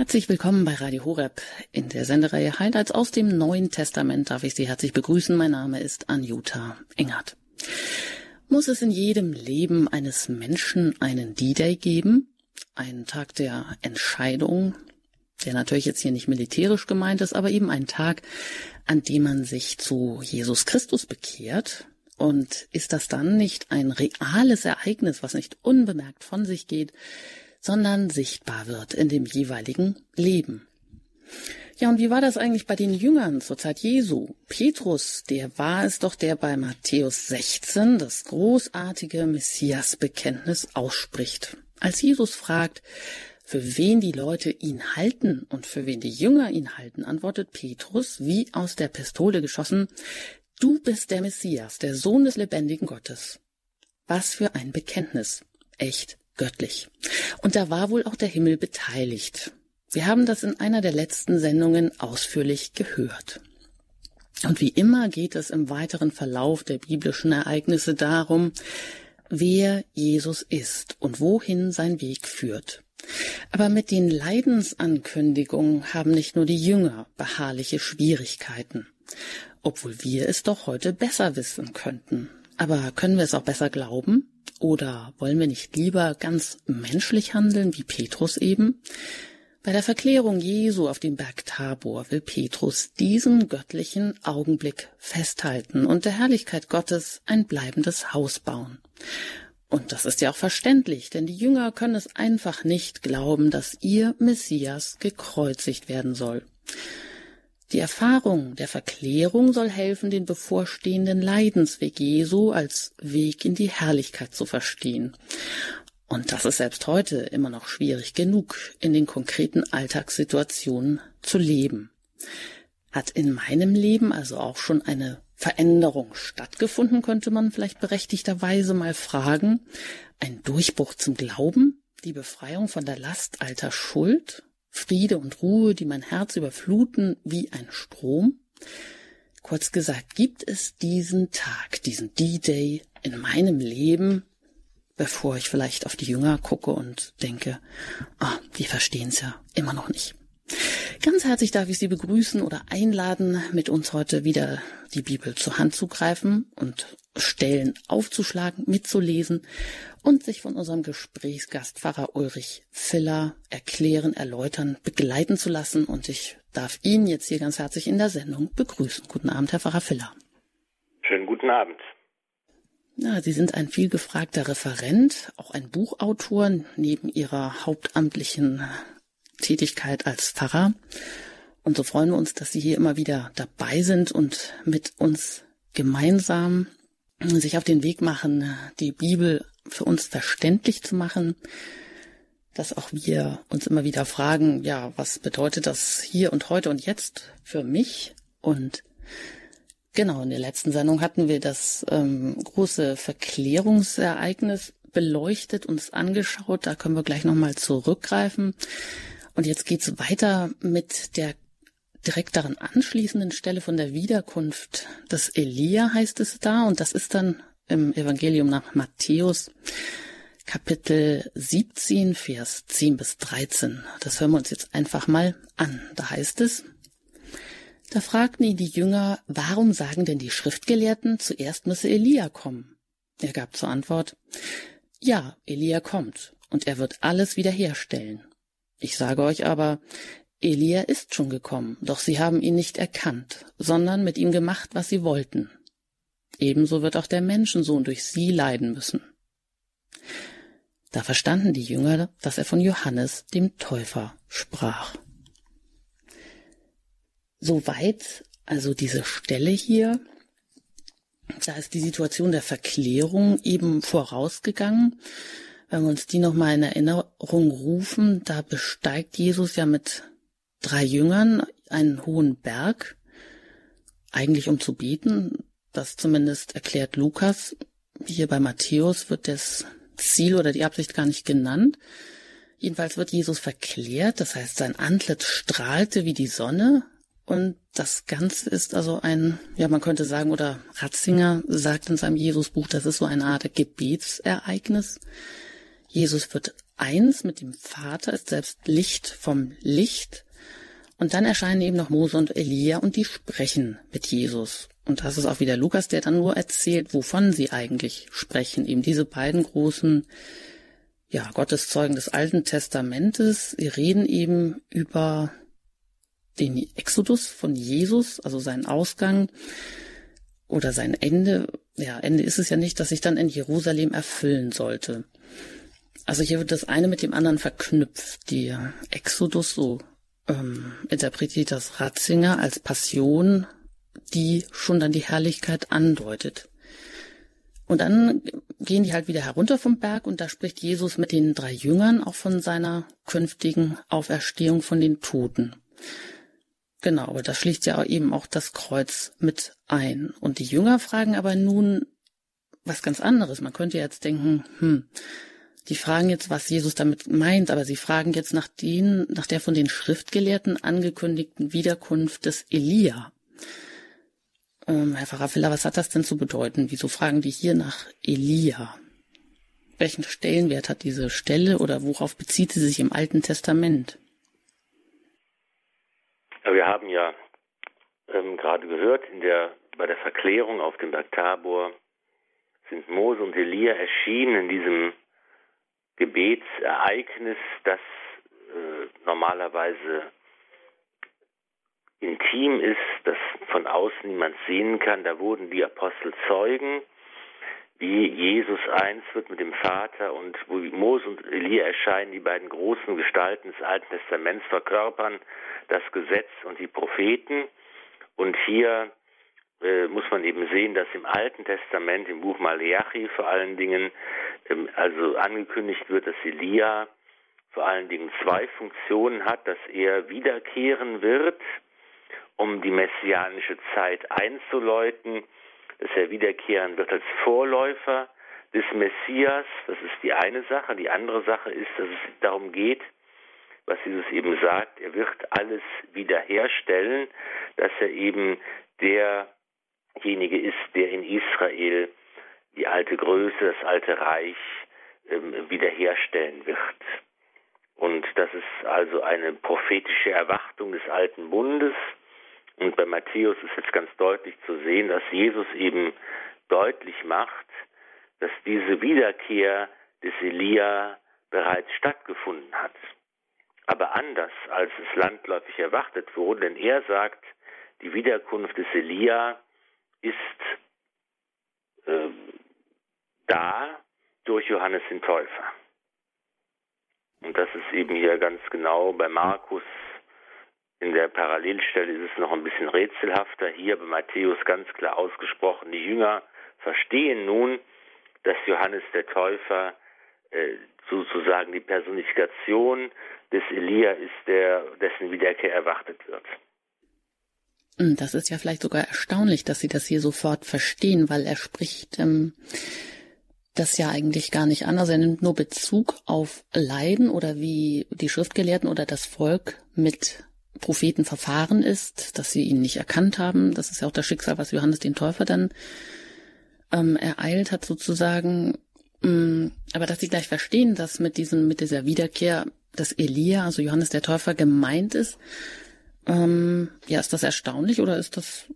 Herzlich willkommen bei Radio Horeb. In der Sendereihe Highlights aus dem Neuen Testament darf ich Sie herzlich begrüßen. Mein Name ist Anjuta Engert. Muss es in jedem Leben eines Menschen einen D-Day geben? Einen Tag der Entscheidung, der natürlich jetzt hier nicht militärisch gemeint ist, aber eben ein Tag, an dem man sich zu Jesus Christus bekehrt. Und ist das dann nicht ein reales Ereignis, was nicht unbemerkt von sich geht, sondern sichtbar wird in dem jeweiligen Leben? Ja, und wie war das eigentlich bei den Jüngern zur Zeit Jesu? Petrus, der war es doch, der bei Matthäus 16 das großartige Messias-Bekenntnis ausspricht. Als Jesus fragt, für wen die Leute ihn halten und für wen die Jünger ihn halten, antwortet Petrus wie aus der Pistole geschossen, Du bist der Messias, der Sohn des lebendigen Gottes. Was für ein Bekenntnis. Echt göttlich. Und da war wohl auch der Himmel beteiligt. Wir haben das in einer der letzten Sendungen ausführlich gehört. Und wie immer geht es im weiteren Verlauf der biblischen Ereignisse darum, wer Jesus ist und wohin sein Weg führt. Aber mit den Leidensankündigungen haben nicht nur die Jünger beharrliche Schwierigkeiten, obwohl wir es doch heute besser wissen könnten. Aber können wir es auch besser glauben? Oder wollen wir nicht lieber ganz menschlich handeln, wie Petrus eben? Bei der Verklärung Jesu auf dem Berg Tabor will Petrus diesen göttlichen Augenblick festhalten und der Herrlichkeit Gottes ein bleibendes Haus bauen. Und das ist ja auch verständlich, denn die Jünger können es einfach nicht glauben, dass ihr Messias gekreuzigt werden soll. Die Erfahrung der Verklärung soll helfen, den bevorstehenden Leidensweg Jesu als Weg in die Herrlichkeit zu verstehen. Und das ist selbst heute immer noch schwierig genug, in den konkreten Alltagssituationen zu leben. Hat in meinem Leben also auch schon eine Veränderung stattgefunden, könnte man vielleicht berechtigterweise mal fragen. Ein Durchbruch zum Glauben, die Befreiung von der Last alter Schuld, Friede und Ruhe, die mein Herz überfluten wie ein Strom. Kurz gesagt, gibt es diesen Tag, diesen D-Day in meinem Leben, bevor ich vielleicht auf die Jünger gucke und denke, ah, die verstehen es ja immer noch nicht. Ganz herzlich darf ich Sie begrüßen oder einladen, mit uns heute wieder die Bibel zur Hand zu greifen und Stellen aufzuschlagen, mitzulesen und sich von unserem Gesprächsgast Pfarrer Ulrich Filler erklären, erläutern, begleiten zu lassen. Und ich darf ihn jetzt hier ganz herzlich in der Sendung begrüßen. Guten Abend, Herr Pfarrer Filler. Schönen guten Abend. Ja, Sie sind ein vielgefragter Referent, auch ein Buchautor neben Ihrer hauptamtlichen Tätigkeit als Pfarrer. Und so freuen wir uns, dass Sie hier immer wieder dabei sind und mit uns gemeinsam sich auf den Weg machen, die Bibel für uns verständlich zu machen, dass auch wir uns immer wieder fragen, ja, was bedeutet das hier und heute und jetzt für mich? Und genau, in der letzten Sendung hatten wir das ähm, große Verklärungsereignis beleuchtet, uns angeschaut. Da können wir gleich nochmal zurückgreifen. Und jetzt geht's weiter mit der direkt daran anschließenden Stelle von der Wiederkunft des Elia heißt es da. Und das ist dann im Evangelium nach Matthäus Kapitel 17, Vers 10 bis 13. Das hören wir uns jetzt einfach mal an. Da heißt es, da fragten ihn die Jünger, warum sagen denn die Schriftgelehrten, zuerst müsse Elia kommen? Er gab zur Antwort, ja, Elia kommt, und er wird alles wiederherstellen. Ich sage euch aber, Elia ist schon gekommen, doch sie haben ihn nicht erkannt, sondern mit ihm gemacht, was sie wollten. Ebenso wird auch der Menschensohn durch sie leiden müssen. Da verstanden die Jünger, dass er von Johannes, dem Täufer, sprach. Soweit also diese Stelle hier. Da ist die Situation der Verklärung eben vorausgegangen. Wenn wir uns die nochmal in Erinnerung rufen, da besteigt Jesus ja mit drei Jüngern einen hohen Berg, eigentlich um zu beten. Das zumindest erklärt Lukas. Hier bei Matthäus wird das Ziel oder die Absicht gar nicht genannt. Jedenfalls wird Jesus verklärt, das heißt, sein Antlitz strahlte wie die Sonne. Und das Ganze ist also ein, ja, man könnte sagen, oder Ratzinger sagt in seinem Jesusbuch, das ist so eine Art Gebetsereignis. Jesus wird eins mit dem Vater, ist selbst Licht vom Licht. Und dann erscheinen eben noch Mose und Elia und die sprechen mit Jesus. Und das ist auch wieder Lukas, der dann nur erzählt, wovon sie eigentlich sprechen. Eben diese beiden großen, ja, Gotteszeugen des Alten Testamentes. Sie reden eben über den Exodus von Jesus, also seinen Ausgang oder sein Ende. Ja, Ende ist es ja nicht, dass sich dann in Jerusalem erfüllen sollte. Also hier wird das eine mit dem anderen verknüpft. Die Exodus, so ähm, interpretiert das Ratzinger als Passion, die schon dann die Herrlichkeit andeutet. Und dann gehen die halt wieder herunter vom Berg und da spricht Jesus mit den drei Jüngern auch von seiner künftigen Auferstehung von den Toten. Genau, aber da schließt ja eben auch das Kreuz mit ein. Und die Jünger fragen aber nun was ganz anderes. Man könnte jetzt denken, hm, die fragen jetzt, was Jesus damit meint, aber sie fragen jetzt nach den, nach der von den Schriftgelehrten angekündigten Wiederkunft des Elia. Ähm, Herr Pfarrer Filler, was hat das denn zu bedeuten? Wieso fragen die hier nach Elia? Welchen Stellenwert hat diese Stelle oder worauf bezieht sie sich im Alten Testament? Wir haben ja ähm, gerade gehört, in der, bei der Verklärung auf dem Berg Tabor sind Mose und Elia erschienen in diesem Gebetsereignis, das äh, normalerweise intim ist, das von außen niemand sehen kann. Da wurden die Apostel Zeugen, wie Jesus eins wird mit dem Vater und wo Mose und Elia erscheinen, die beiden großen Gestalten des Alten Testaments verkörpern, das Gesetz und die Propheten. Und hier äh, muss man eben sehen, dass im Alten Testament, im Buch Malachi vor allen Dingen, ähm, also angekündigt wird, dass Elia vor allen Dingen zwei Funktionen hat, dass er wiederkehren wird, um die messianische Zeit einzuläuten, dass er wiederkehren wird als Vorläufer des Messias. Das ist die eine Sache. Die andere Sache ist, dass es darum geht, was Jesus eben sagt, er wird alles wiederherstellen, dass er eben derjenige ist, der in Israel die alte Größe, das alte Reich ähm, wiederherstellen wird. Und das ist also eine prophetische Erwartung des alten Bundes. Und bei Matthäus ist jetzt ganz deutlich zu sehen, dass Jesus eben deutlich macht, dass diese Wiederkehr des Elia bereits stattgefunden hat. Aber anders, als es landläufig erwartet wurde, denn er sagt, die Wiederkunft des Elia ist äh, da durch Johannes den Täufer. Und das ist eben hier ganz genau bei Markus. In der Parallelstelle ist es noch ein bisschen rätselhafter. Hier bei Matthäus ganz klar ausgesprochen. Die Jünger verstehen nun, dass Johannes der Täufer äh, sozusagen die Personifikation des Elia ist, der, dessen Wiederkehr erwartet wird. Hm, das ist ja vielleicht sogar erstaunlich, dass Sie das hier sofort verstehen, weil er spricht ähm, das ja eigentlich gar nicht an. Also er nimmt nur Bezug auf Leiden oder wie die Schriftgelehrten oder das Volk mit Propheten verfahren ist, dass sie ihn nicht erkannt haben. Das ist ja auch das Schicksal, was Johannes den Täufer dann ähm, ereilt hat sozusagen. Ähm, aber dass sie gleich verstehen, dass mit diesem, mit dieser Wiederkehr dass Elia, also Johannes der Täufer, gemeint ist. Ähm, ja, ist das erstaunlich oder ist das,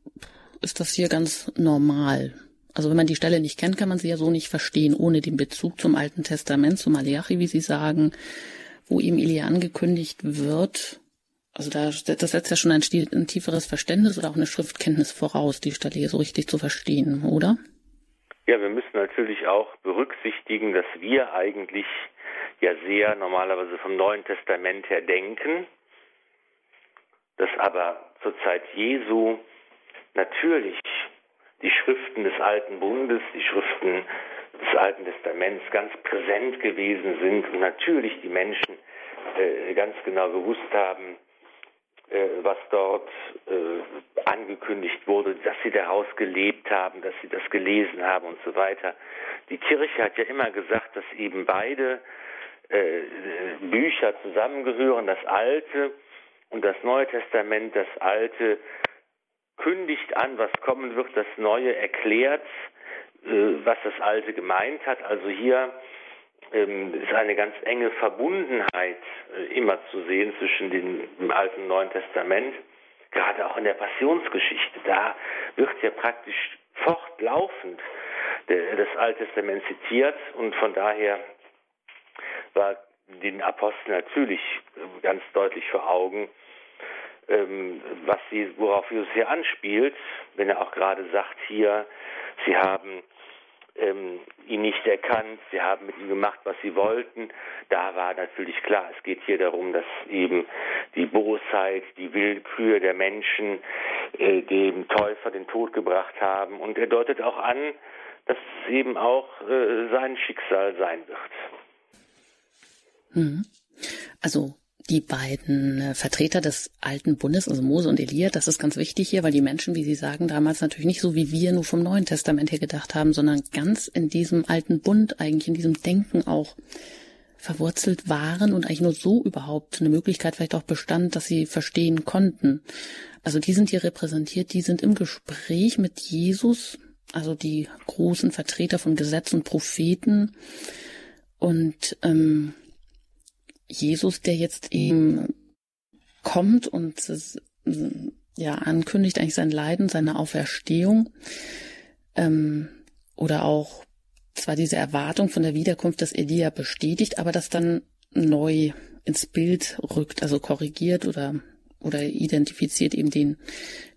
ist das hier ganz normal? Also wenn man die Stelle nicht kennt, kann man sie ja so nicht verstehen, ohne den Bezug zum Alten Testament, zum Malachi, wie Sie sagen, wo ihm Elia angekündigt wird. Also da, das setzt ja schon ein, ein tieferes Verständnis oder auch eine Schriftkenntnis voraus, die Stelle hier so richtig zu verstehen, oder? Ja, wir müssen natürlich auch berücksichtigen, dass wir eigentlich ja sehr normalerweise vom Neuen Testament her denken, dass aber zur Zeit Jesu natürlich die Schriften des Alten Bundes, die Schriften des Alten Testaments ganz präsent gewesen sind und natürlich die Menschen äh, ganz genau gewusst haben, äh, was dort äh, angekündigt wurde, dass sie daraus gelebt haben, dass sie das gelesen haben und so weiter. Die Kirche hat ja immer gesagt, dass eben beide äh, Bücher zusammengehören, das Alte und das Neue Testament, das Alte kündigt an, was kommen wird, das Neue erklärt, äh, was das Alte gemeint hat. Also hier ähm, ist eine ganz enge Verbundenheit äh, immer zu sehen zwischen dem, Alten und Neuen Testament, gerade auch in der Passionsgeschichte. Da wird ja praktisch fortlaufend der, das Alte Testament zitiert und von daher war den Aposteln natürlich äh, ganz deutlich vor Augen, ähm, was sie, worauf Jesus hier anspielt, wenn er auch gerade sagt hier, sie haben ähm, ihn nicht erkannt, sie haben mit ihm gemacht, was sie wollten. Da war natürlich klar, es geht hier darum, dass eben die Bosheit, die Willkür der Menschen äh, dem Täufer den Tod gebracht haben. Und er deutet auch an, dass es eben auch äh, sein Schicksal sein wird. Mhm. Also die beiden äh, Vertreter des alten Bundes, also Mose und Elia, das ist ganz wichtig hier, weil die Menschen, wie Sie sagen, damals natürlich nicht so wie wir nur vom Neuen Testament her gedacht haben, sondern ganz in diesem alten Bund, eigentlich in diesem Denken auch verwurzelt waren und eigentlich nur so überhaupt eine Möglichkeit vielleicht auch bestand, dass sie verstehen konnten. Also die sind hier repräsentiert, die sind im Gespräch mit Jesus, also die großen Vertreter von Gesetz und Propheten und ähm, Jesus, der jetzt eben kommt und ja ankündigt eigentlich sein Leiden, seine Auferstehung ähm, oder auch zwar diese Erwartung von der Wiederkunft des Elia bestätigt, aber das dann neu ins Bild rückt, also korrigiert oder oder identifiziert eben den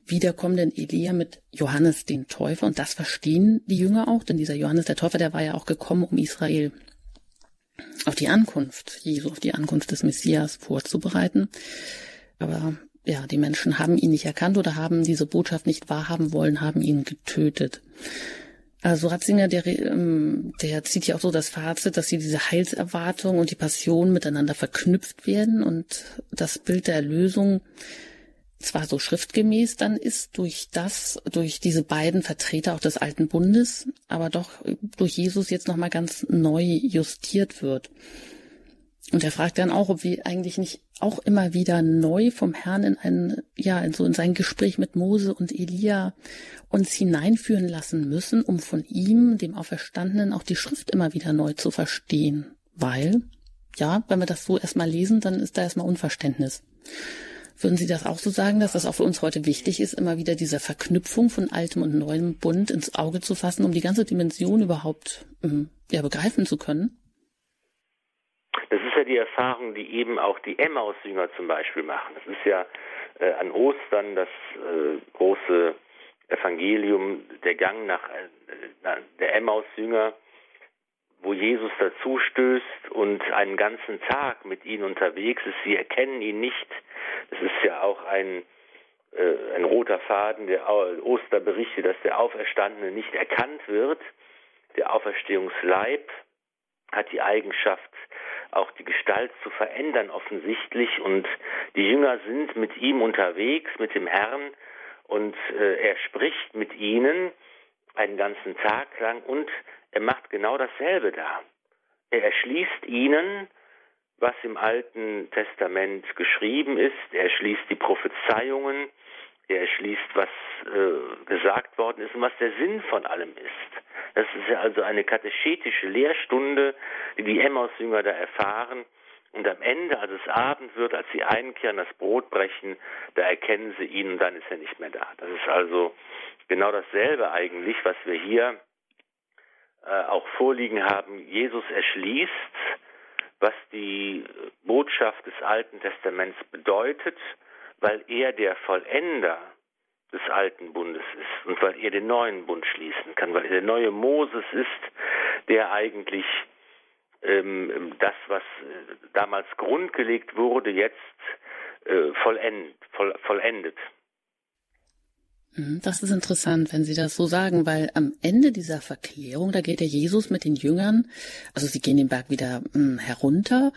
wiederkommenden Elia mit Johannes den Täufer. Und das verstehen die Jünger auch, denn dieser Johannes der Täufer, der war ja auch gekommen, um Israel auf die Ankunft Jesu, auf die Ankunft des Messias vorzubereiten. Aber ja, die Menschen haben ihn nicht erkannt oder haben diese Botschaft nicht wahrhaben wollen, haben ihn getötet. Also Ratzinger, der, ähm, der zieht ja auch so das Fazit, dass sie diese Heilserwartung und die Passion miteinander verknüpft werden und das Bild der Erlösung zwar so schriftgemäß dann ist durch das, durch diese beiden Vertreter auch des alten Bundes, aber doch durch Jesus jetzt nochmal ganz neu justiert wird. Und er fragt dann auch, ob wir eigentlich nicht auch immer wieder neu vom Herrn in ein, ja, in so in sein Gespräch mit Mose und Elia uns hineinführen lassen müssen, um von ihm, dem Auferstandenen, auch die Schrift immer wieder neu zu verstehen. Weil, ja, wenn wir das so erstmal lesen, dann ist da erstmal Unverständnis. Würden Sie das auch so sagen, dass das auch für uns heute wichtig ist, immer wieder diese Verknüpfung von altem und neuem Bund ins Auge zu fassen, um die ganze Dimension überhaupt ähm, ja, begreifen zu können? Das ist ja die Erfahrung, die eben auch die Emmaus-Jünger zum Beispiel machen. Das ist ja äh, an Ostern das äh, große Evangelium, der Gang nach, äh, der Emmaus-Jünger, wo Jesus dazu stößt und einen ganzen Tag mit ihnen unterwegs ist. Sie erkennen ihn nicht. Das ist ja auch ein, äh, ein roter Faden der Osterberichte, dass der Auferstandene nicht erkannt wird. Der Auferstehungsleib hat die Eigenschaft, auch die Gestalt zu verändern offensichtlich und die Jünger sind mit ihm unterwegs, mit dem Herrn und äh, er spricht mit ihnen einen ganzen Tag lang und er macht genau dasselbe da. Er erschließt ihnen, was im Alten Testament geschrieben ist. Er erschließt die Prophezeiungen. Er erschließt, was äh, gesagt worden ist und was der Sinn von allem ist. Das ist ja also eine katechetische Lehrstunde, die die Emmaus-Jünger da erfahren. Und am Ende, als es Abend wird, als sie einkehren, das Brot brechen, da erkennen sie ihn und dann ist er nicht mehr da. Das ist also genau dasselbe eigentlich, was wir hier äh, auch vorliegen haben. Jesus erschließt, was die Botschaft des Alten Testaments bedeutet, weil er der Vollender des alten Bundes ist und weil er den neuen Bund schließen kann, weil er der neue Moses ist, der eigentlich ähm, das, was äh, damals grundgelegt wurde, jetzt äh, vollend, voll, vollendet. Mhm, das ist interessant, wenn Sie das so sagen, weil am Ende dieser Verklärung, da geht der Jesus mit den Jüngern, also sie gehen den Berg wieder mh, hm, herunter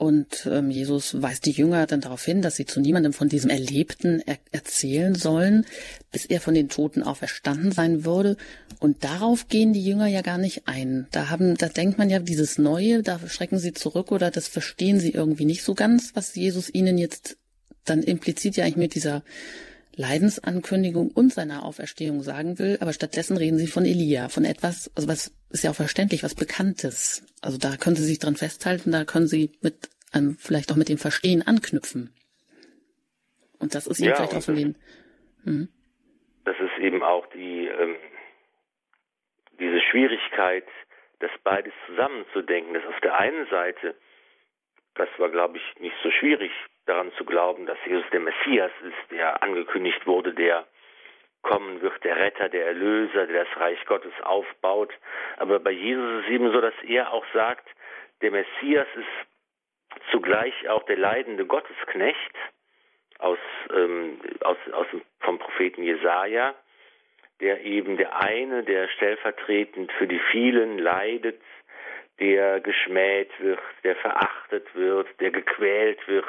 und ähm, Jesus weist die Jünger dann darauf hin, dass sie zu niemandem von diesem Erlebten er erzählen sollen, bis er von den Toten auferstanden sein würde. Und darauf gehen die Jünger ja gar nicht ein. Da haben, da denkt man ja dieses Neue, da schrecken sie zurück oder das verstehen sie irgendwie nicht so ganz, was Jesus ihnen jetzt dann implizit ja eigentlich mit dieser Leidensankündigung und seiner Auferstehung sagen will, aber stattdessen reden sie von Elia, von etwas, also was ist ja auch verständlich, was Bekanntes. Also da können Sie sich dran festhalten, da können Sie mit einem, vielleicht auch mit dem Verstehen anknüpfen. Und das ist ja, vielleicht auch von den. Hm. Das ist eben auch die ähm, diese Schwierigkeit, das beides zusammenzudenken. Das auf der einen Seite, das war, glaube ich, nicht so schwierig, daran zu glauben, dass Jesus der Messias ist, der angekündigt wurde, der kommen wird, der Retter, der Erlöser, der das Reich Gottes aufbaut. Aber bei Jesus ist es eben so, dass er auch sagt, der Messias ist zugleich auch der leidende Gottesknecht aus, ähm, aus, aus vom Propheten Jesaja, der eben der eine, der stellvertretend für die vielen leidet, der geschmäht wird, der verachtet wird, der gequält wird,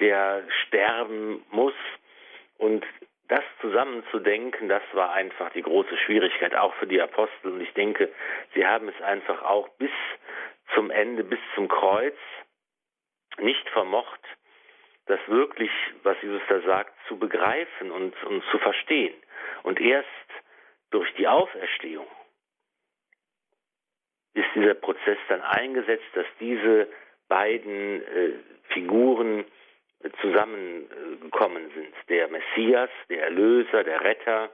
der sterben muss. Und das zusammenzudenken, das war einfach die große Schwierigkeit, auch für die Apostel. Und ich denke, sie haben es einfach auch bis zum Ende, bis zum Kreuz nicht vermocht, das wirklich, was Jesus da sagt, zu begreifen und, und zu verstehen. Und erst durch die Auferstehung ist dieser Prozess dann eingesetzt, dass diese beiden äh, Figuren zusammengekommen sind. Der Messias, der Erlöser, der Retter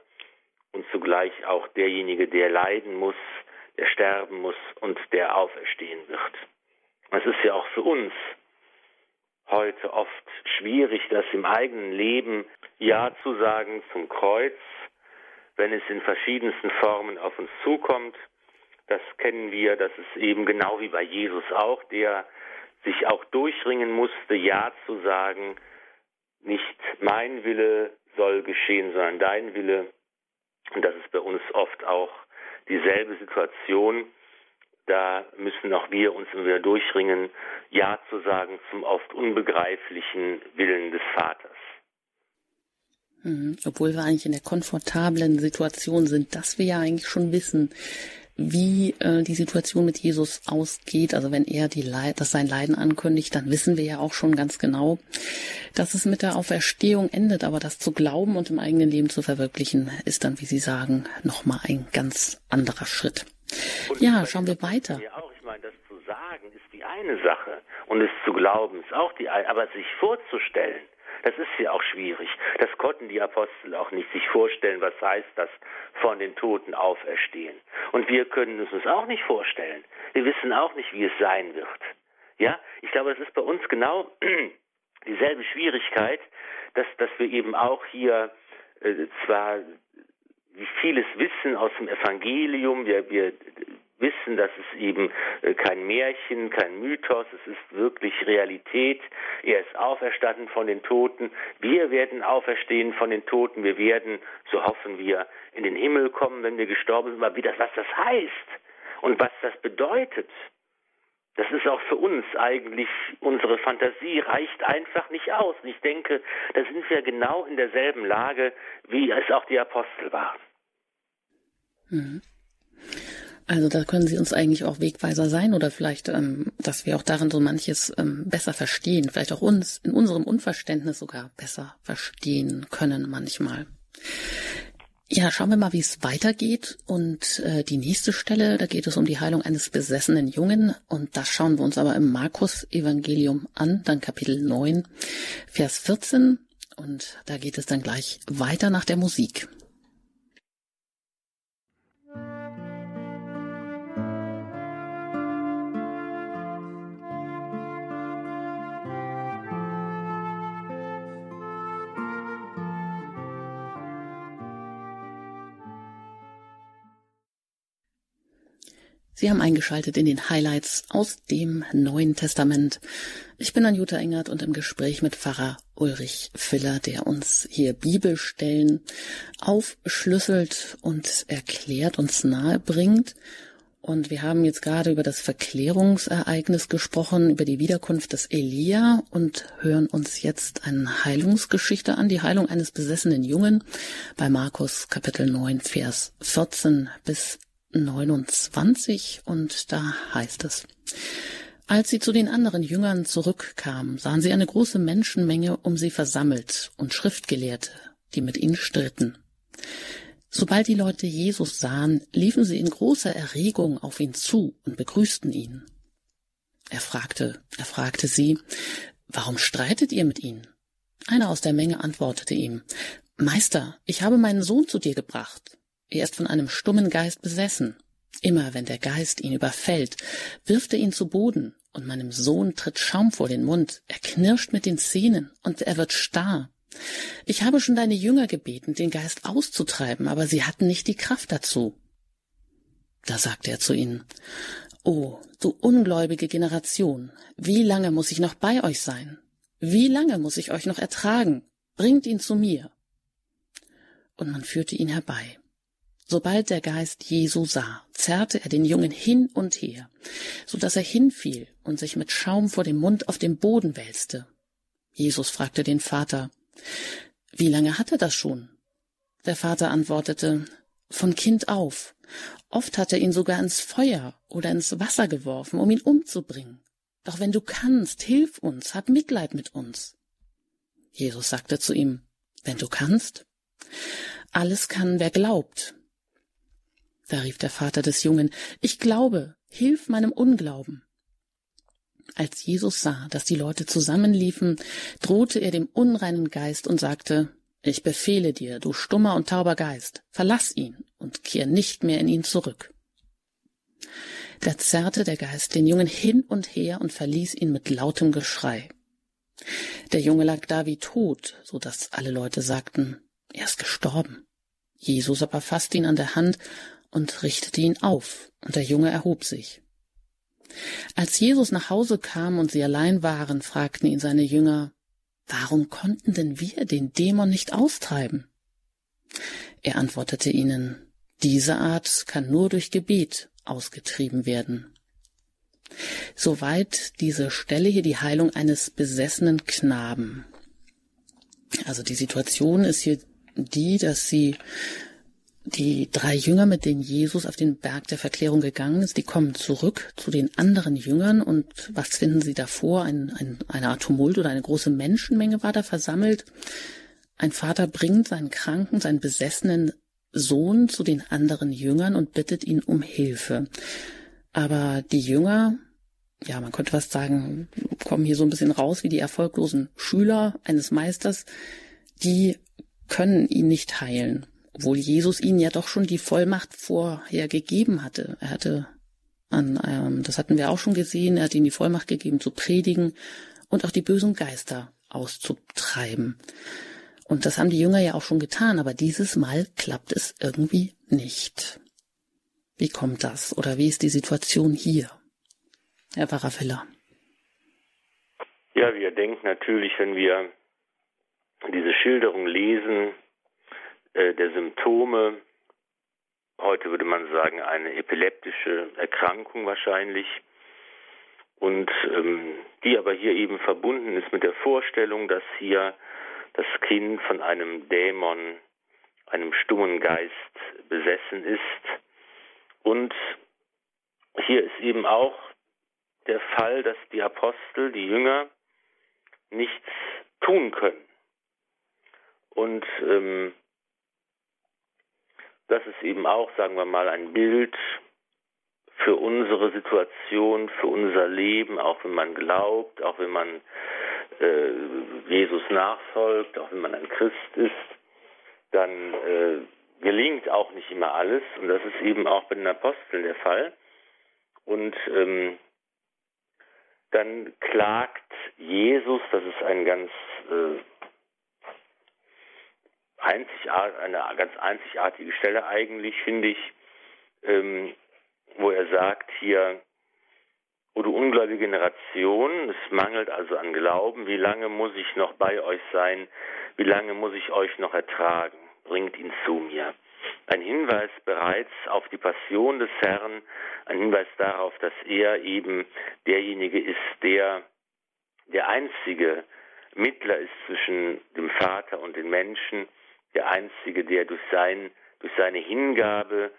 und zugleich auch derjenige, der leiden muss, der sterben muss und der auferstehen wird. Es ist ja auch für uns heute oft schwierig, das im eigenen Leben Ja zu sagen zum Kreuz, wenn es in verschiedensten Formen auf uns zukommt. Das kennen wir, das ist eben genau wie bei Jesus auch, der sich auch durchringen musste, Ja zu sagen, nicht mein Wille soll geschehen, sondern dein Wille. Und das ist bei uns oft auch dieselbe Situation. Da müssen auch wir uns immer wieder durchringen, Ja zu sagen zum oft unbegreiflichen Willen des Vaters. Mhm. Obwohl wir eigentlich in der komfortablen Situation sind, dass wir ja eigentlich schon wissen, wie äh, die Situation mit Jesus ausgeht. Also wenn er die Leid, das sein Leiden ankündigt, dann wissen wir ja auch schon ganz genau, dass es mit der Auferstehung endet. Aber das zu glauben und im eigenen Leben zu verwirklichen, ist dann, wie Sie sagen, nochmal ein ganz anderer Schritt. Und ja, schauen wir weiter. Ja, auch. Ich meine, das zu sagen ist die eine Sache und es zu glauben ist auch die eine. Aber sich vorzustellen, das ist ja auch schwierig. Das konnten die Apostel auch nicht sich vorstellen, was heißt das von den Toten auferstehen. Und wir können es uns auch nicht vorstellen. Wir wissen auch nicht, wie es sein wird. Ja, ich glaube, das ist bei uns genau dieselbe Schwierigkeit, dass, dass wir eben auch hier äh, zwar vieles wissen aus dem Evangelium, wir, wir wissen, dass es eben äh, kein Märchen, kein Mythos, es ist wirklich Realität. Er ist auferstanden von den Toten. Wir werden auferstehen von den Toten. Wir werden, so hoffen wir, in den Himmel kommen, wenn wir gestorben sind. Aber wie das, was das heißt und was das bedeutet, das ist auch für uns eigentlich, unsere Fantasie reicht einfach nicht aus. Und ich denke, da sind wir genau in derselben Lage, wie es auch die Apostel waren. Mhm. Also da können Sie uns eigentlich auch Wegweiser sein oder vielleicht, ähm, dass wir auch darin so manches ähm, besser verstehen, vielleicht auch uns in unserem Unverständnis sogar besser verstehen können manchmal. Ja, schauen wir mal, wie es weitergeht. Und äh, die nächste Stelle, da geht es um die Heilung eines besessenen Jungen. Und das schauen wir uns aber im Markus-Evangelium an, dann Kapitel 9, Vers 14. Und da geht es dann gleich weiter nach der Musik. Sie haben eingeschaltet in den Highlights aus dem Neuen Testament. Ich bin Anjuta Engert und im Gespräch mit Pfarrer Ulrich Filler, der uns hier Bibelstellen aufschlüsselt und erklärt, uns nahe bringt. Und wir haben jetzt gerade über das Verklärungsereignis gesprochen, über die Wiederkunft des Elia und hören uns jetzt eine Heilungsgeschichte an, die Heilung eines besessenen Jungen bei Markus Kapitel 9, Vers 14 bis 29 und da heißt es, als sie zu den anderen Jüngern zurückkamen, sahen sie eine große Menschenmenge um sie versammelt und Schriftgelehrte, die mit ihnen stritten. Sobald die Leute Jesus sahen, liefen sie in großer Erregung auf ihn zu und begrüßten ihn. Er fragte, er fragte sie, warum streitet ihr mit ihnen? Einer aus der Menge antwortete ihm, Meister, ich habe meinen Sohn zu dir gebracht. Er ist von einem stummen Geist besessen. Immer wenn der Geist ihn überfällt, wirft er ihn zu Boden, und meinem Sohn tritt Schaum vor den Mund, er knirscht mit den Zähnen, und er wird starr. Ich habe schon deine Jünger gebeten, den Geist auszutreiben, aber sie hatten nicht die Kraft dazu. Da sagte er zu ihnen, O, du ungläubige Generation, wie lange muss ich noch bei euch sein? Wie lange muss ich euch noch ertragen? Bringt ihn zu mir. Und man führte ihn herbei. Sobald der Geist Jesu sah, zerrte er den Jungen hin und her, so dass er hinfiel und sich mit Schaum vor dem Mund auf dem Boden wälzte. Jesus fragte den Vater, wie lange hat er das schon? Der Vater antwortete, von Kind auf. Oft hat er ihn sogar ins Feuer oder ins Wasser geworfen, um ihn umzubringen. Doch wenn du kannst, hilf uns, hab Mitleid mit uns. Jesus sagte zu ihm, wenn du kannst? Alles kann, wer glaubt. Da rief der Vater des Jungen, ich glaube, hilf meinem Unglauben. Als Jesus sah, dass die Leute zusammenliefen, drohte er dem unreinen Geist und sagte, ich befehle dir, du stummer und tauber Geist, verlass ihn und kehr nicht mehr in ihn zurück. Da zerrte der Geist den Jungen hin und her und verließ ihn mit lautem Geschrei. Der Junge lag da wie tot, so dass alle Leute sagten, er ist gestorben. Jesus aber fasste ihn an der Hand und richtete ihn auf, und der Junge erhob sich. Als Jesus nach Hause kam und sie allein waren, fragten ihn seine Jünger, Warum konnten denn wir den Dämon nicht austreiben? Er antwortete ihnen, Diese Art kann nur durch Gebet ausgetrieben werden. Soweit diese Stelle hier die Heilung eines besessenen Knaben. Also die Situation ist hier die, dass sie die drei Jünger, mit denen Jesus auf den Berg der Verklärung gegangen ist, die kommen zurück zu den anderen Jüngern und was finden sie davor? Ein, ein, eine Art Tumult oder eine große Menschenmenge war da versammelt. Ein Vater bringt seinen kranken, seinen besessenen Sohn zu den anderen Jüngern und bittet ihn um Hilfe. Aber die Jünger, ja, man könnte fast sagen, kommen hier so ein bisschen raus wie die erfolglosen Schüler eines Meisters, die können ihn nicht heilen obwohl Jesus ihnen ja doch schon die Vollmacht vorher gegeben hatte. Er hatte an, ähm, das hatten wir auch schon gesehen, er hat ihnen die Vollmacht gegeben zu predigen und auch die bösen Geister auszutreiben. Und das haben die Jünger ja auch schon getan, aber dieses Mal klappt es irgendwie nicht. Wie kommt das? Oder wie ist die Situation hier? Herr Pfarrer Feller. Ja, wir denken natürlich, wenn wir diese Schilderung lesen, äh, der Symptome. Heute würde man sagen, eine epileptische Erkrankung wahrscheinlich. Und ähm, die aber hier eben verbunden ist mit der Vorstellung, dass hier das Kind von einem Dämon, einem stummen Geist besessen ist. Und hier ist eben auch der Fall, dass die Apostel, die Jünger, nichts tun können. Und ähm, das ist eben auch, sagen wir mal, ein Bild für unsere Situation, für unser Leben, auch wenn man glaubt, auch wenn man äh, Jesus nachfolgt, auch wenn man ein Christ ist, dann äh, gelingt auch nicht immer alles. Und das ist eben auch bei den Aposteln der Fall. Und ähm, dann klagt Jesus, das ist ein ganz äh, einzigart, eine ganz einzigartige Stelle eigentlich, finde ich, ähm, wo er sagt hier, O du ungläubige Generation, es mangelt also an Glauben, wie lange muss ich noch bei euch sein, wie lange muss ich euch noch ertragen, bringt ihn zu mir. Ein Hinweis bereits auf die Passion des Herrn, ein Hinweis darauf, dass er eben derjenige ist, der der einzige Mittler ist zwischen dem Vater und den Menschen, der Einzige, der durch, sein, durch seine Hingabe,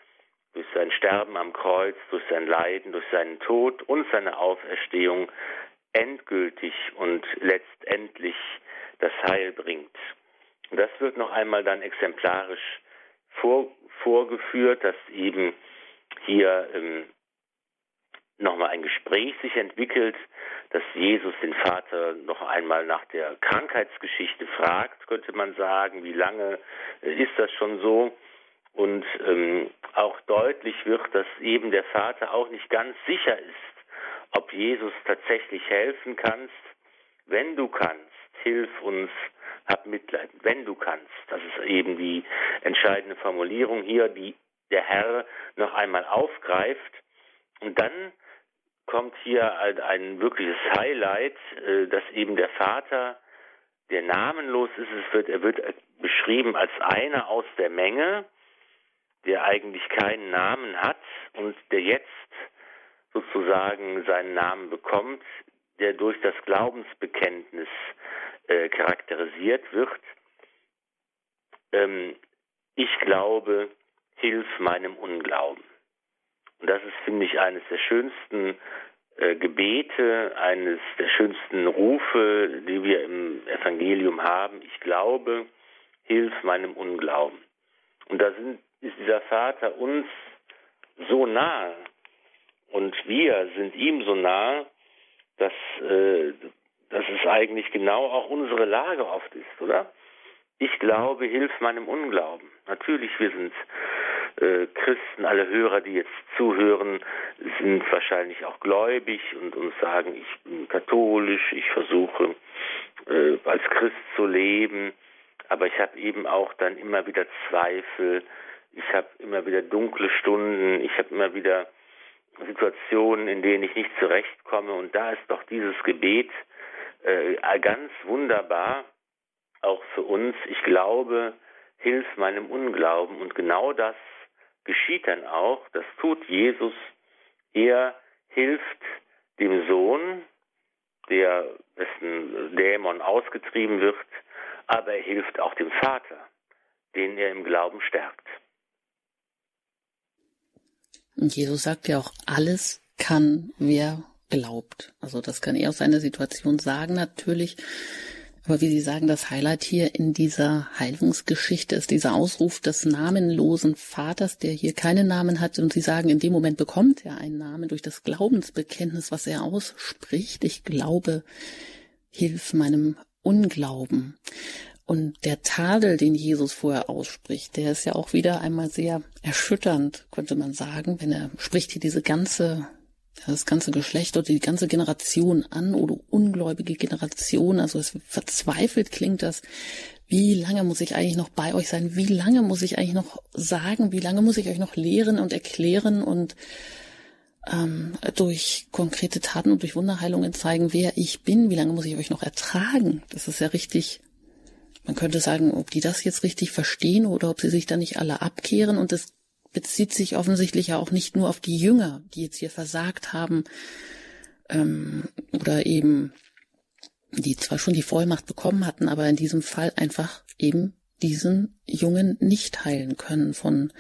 durch sein Sterben am Kreuz, durch sein Leiden, durch seinen Tod und seine Auferstehung endgültig und letztendlich das Heil bringt. Und das wird noch einmal dann exemplarisch vor, vorgeführt, dass eben hier ähm, nochmal ein Gespräch sich entwickelt, dass Jesus den Vater noch einmal nach der Krankheitsgeschichte fragt, könnte man sagen, wie lange ist das schon so? Und ähm, auch deutlich wird, dass eben der Vater auch nicht ganz sicher ist, ob Jesus tatsächlich helfen kannst. Wenn du kannst, hilf uns, hab Mitleid. Wenn du kannst, das ist eben die entscheidende Formulierung hier, die der Herr noch einmal aufgreift. Und dann kommt hier ein wirkliches Highlight, äh, dass eben der Vater, der namenlos ist, es wird, er wird beschrieben als einer aus der Menge, der eigentlich keinen Namen hat und der jetzt sozusagen seinen Namen bekommt, der durch das Glaubensbekenntnis äh, charakterisiert wird. Ähm, ich glaube, hilf meinem Unglauben. Und das ist, finde ich, eines der schönsten äh, Gebete, eines der schönsten Rufe, die wir im Evangelium haben. Ich glaube, hilf meinem Unglauben. Und da sind, ist dieser Vater uns so nahe und wir sind ihm so nahe, dass, äh, dass es eigentlich genau auch unsere Lage oft ist, oder? Ich glaube, hilf meinem Unglauben. Natürlich, wir sind äh, Christen, alle Hörer, die jetzt zuhören, sind wahrscheinlich auch gläubig und uns sagen, ich bin katholisch, ich versuche äh, als Christ zu leben, aber ich habe eben auch dann immer wieder Zweifel, ich habe immer wieder dunkle Stunden, ich habe immer wieder Situationen, in denen ich nicht zurechtkomme. Und da ist doch dieses Gebet äh, ganz wunderbar, auch für uns. Ich glaube, hilf meinem Unglauben. Und genau das geschieht dann auch, das tut Jesus, er hilft dem Sohn, der dessen Dämon ausgetrieben wird, aber er hilft auch dem Vater, den er im Glauben stärkt. Und Jesus sagt ja auch, alles kann, wer glaubt. Also das kann er aus seiner Situation sagen natürlich. Aber wie Sie sagen, das Highlight hier in dieser Heilungsgeschichte ist dieser Ausruf des namenlosen Vaters, der hier keinen Namen hat. Und Sie sagen, in dem Moment bekommt er einen Namen durch das Glaubensbekenntnis, was er ausspricht. Ich glaube, hilf meinem Unglauben. Und der Tadel, den Jesus vorher ausspricht, der ist ja auch wieder einmal sehr erschütternd, könnte man sagen, wenn er spricht hier diese ganze das ganze Geschlecht oder die ganze Generation an oder ungläubige Generation. Also es verzweifelt klingt das. Wie lange muss ich eigentlich noch bei euch sein? Wie lange muss ich eigentlich noch sagen? Wie lange muss ich euch noch lehren und erklären und ähm, durch konkrete Taten und durch Wunderheilungen zeigen, wer ich bin? Wie lange muss ich euch noch ertragen? Das ist ja richtig. Man könnte sagen, ob die das jetzt richtig verstehen oder ob sie sich da nicht alle abkehren. Und das bezieht sich offensichtlich ja auch nicht nur auf die Jünger, die jetzt hier versagt haben ähm, oder eben die zwar schon die Vollmacht bekommen hatten, aber in diesem Fall einfach eben diesen Jungen nicht heilen können von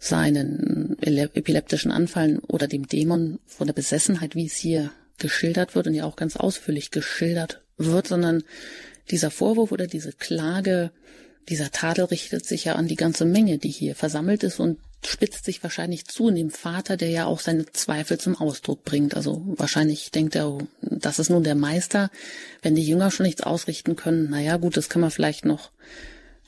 seinen epileptischen Anfallen oder dem Dämon von der Besessenheit, wie es hier geschildert wird und ja auch ganz ausführlich geschildert wird, sondern dieser Vorwurf oder diese Klage, dieser Tadel richtet sich ja an die ganze Menge, die hier versammelt ist und spitzt sich wahrscheinlich zu in dem Vater, der ja auch seine Zweifel zum Ausdruck bringt. Also wahrscheinlich denkt er, das ist nun der Meister. Wenn die Jünger schon nichts ausrichten können, naja gut, das kann man vielleicht noch,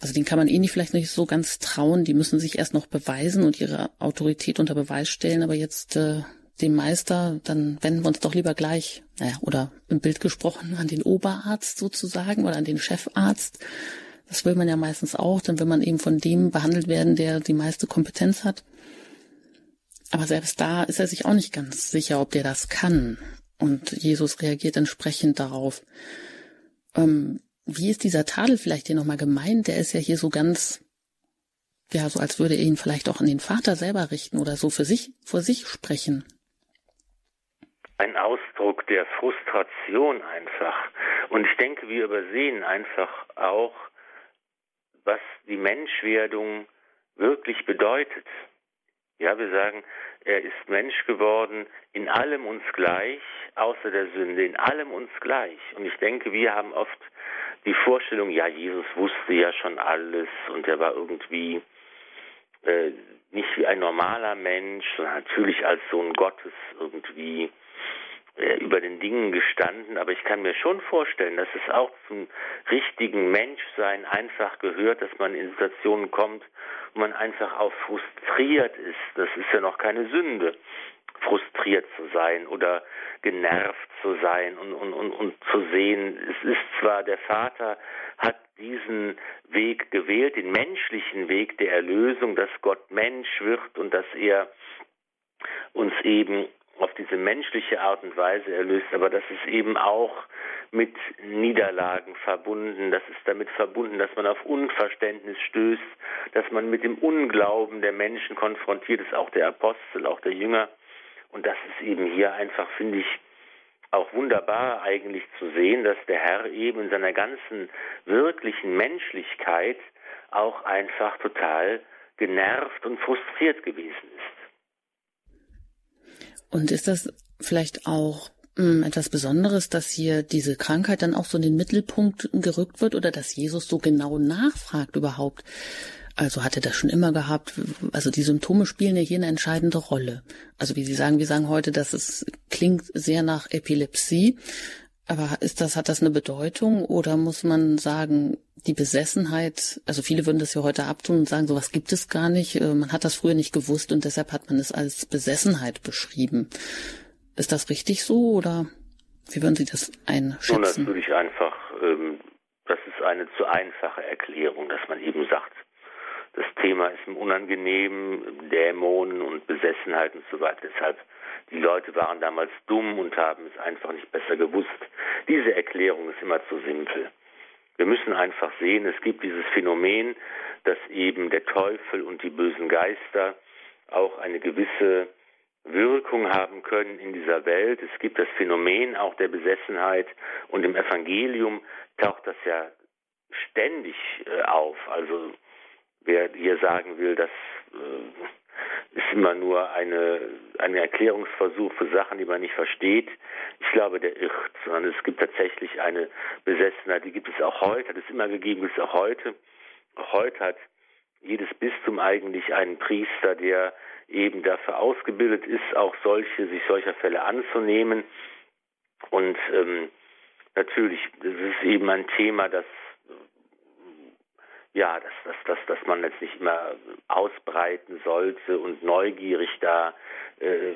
also den kann man eh nicht vielleicht nicht so ganz trauen. Die müssen sich erst noch beweisen und ihre Autorität unter Beweis stellen. Aber jetzt äh, dem Meister, dann wenden wir uns doch lieber gleich, naja, oder im Bild gesprochen, an den Oberarzt sozusagen oder an den Chefarzt das will man ja meistens auch, dann will man eben von dem behandelt werden, der die meiste Kompetenz hat. Aber selbst da ist er sich auch nicht ganz sicher, ob der das kann. Und Jesus reagiert entsprechend darauf. Ähm, wie ist dieser Tadel vielleicht hier nochmal gemeint? Der ist ja hier so ganz, ja, so als würde er ihn vielleicht auch an den Vater selber richten oder so für sich, vor sich sprechen. Ein Ausdruck der Frustration einfach. Und ich denke, wir übersehen einfach auch, was die Menschwerdung wirklich bedeutet. Ja, wir sagen, er ist Mensch geworden, in allem uns gleich, außer der Sünde, in allem uns gleich. Und ich denke, wir haben oft die Vorstellung, ja, Jesus wusste ja schon alles und er war irgendwie äh, nicht wie ein normaler Mensch, sondern natürlich als Sohn Gottes irgendwie über den Dingen gestanden, aber ich kann mir schon vorstellen, dass es auch zum richtigen Menschsein einfach gehört, dass man in Situationen kommt, wo man einfach auch frustriert ist. Das ist ja noch keine Sünde, frustriert zu sein oder genervt zu sein und, und, und, und zu sehen, es ist zwar der Vater hat diesen Weg gewählt, den menschlichen Weg der Erlösung, dass Gott Mensch wird und dass er uns eben auf diese menschliche Art und Weise erlöst, aber das ist eben auch mit Niederlagen verbunden, das ist damit verbunden, dass man auf Unverständnis stößt, dass man mit dem Unglauben der Menschen konfrontiert ist, auch der Apostel, auch der Jünger. Und das ist eben hier einfach, finde ich, auch wunderbar eigentlich zu sehen, dass der Herr eben in seiner ganzen wirklichen Menschlichkeit auch einfach total genervt und frustriert gewesen ist. Und ist das vielleicht auch mh, hm, etwas Besonderes, dass hier diese Krankheit dann auch so in den Mittelpunkt gerückt wird oder dass Jesus so genau nachfragt überhaupt? Also hat er das schon immer gehabt? Also die Symptome spielen ja hier eine entscheidende Rolle. Also wie Sie sagen, wir sagen heute, dass es klingt sehr nach Epilepsie. Aber ist das, hat das eine Bedeutung oder muss man sagen, die Besessenheit, also viele würden das ja heute abtun und sagen, sowas gibt es gar nicht. Äh, man hat das früher nicht gewusst und deshalb hat man es als Besessenheit beschrieben. Ist das richtig so oder wie würden Sie das einschätzen? Nun, ich einfach, ähm, das ist eine zu einfache Erklärung, dass man eben sagt, das Thema ist unangenehm, Dämonen und Besessenheit und so weiter. Deshalb, die Leute waren damals dumm und haben es einfach nicht besser gewusst. Diese Erklärung ist immer zu simpel. Wir müssen einfach sehen, es gibt dieses Phänomen, dass eben der Teufel und die bösen Geister auch eine gewisse Wirkung haben können in dieser Welt. Es gibt das Phänomen auch der Besessenheit und im Evangelium taucht das ja ständig äh, auf. Also wer hier sagen will, das äh, ist immer nur eine, ein Erklärungsversuch für Sachen, die man nicht versteht, ich glaube, der irrt, sondern es gibt tatsächlich eine Besessenheit, die gibt es auch heute, hat es immer gegeben, gibt es auch heute. Auch heute hat jedes Bistum eigentlich einen Priester, der eben dafür ausgebildet ist, auch solche, sich solcher Fälle anzunehmen. Und ähm, natürlich, das ist eben ein Thema, das ja, dass, dass, dass, dass man jetzt nicht immer ausbreiten sollte und neugierig da äh,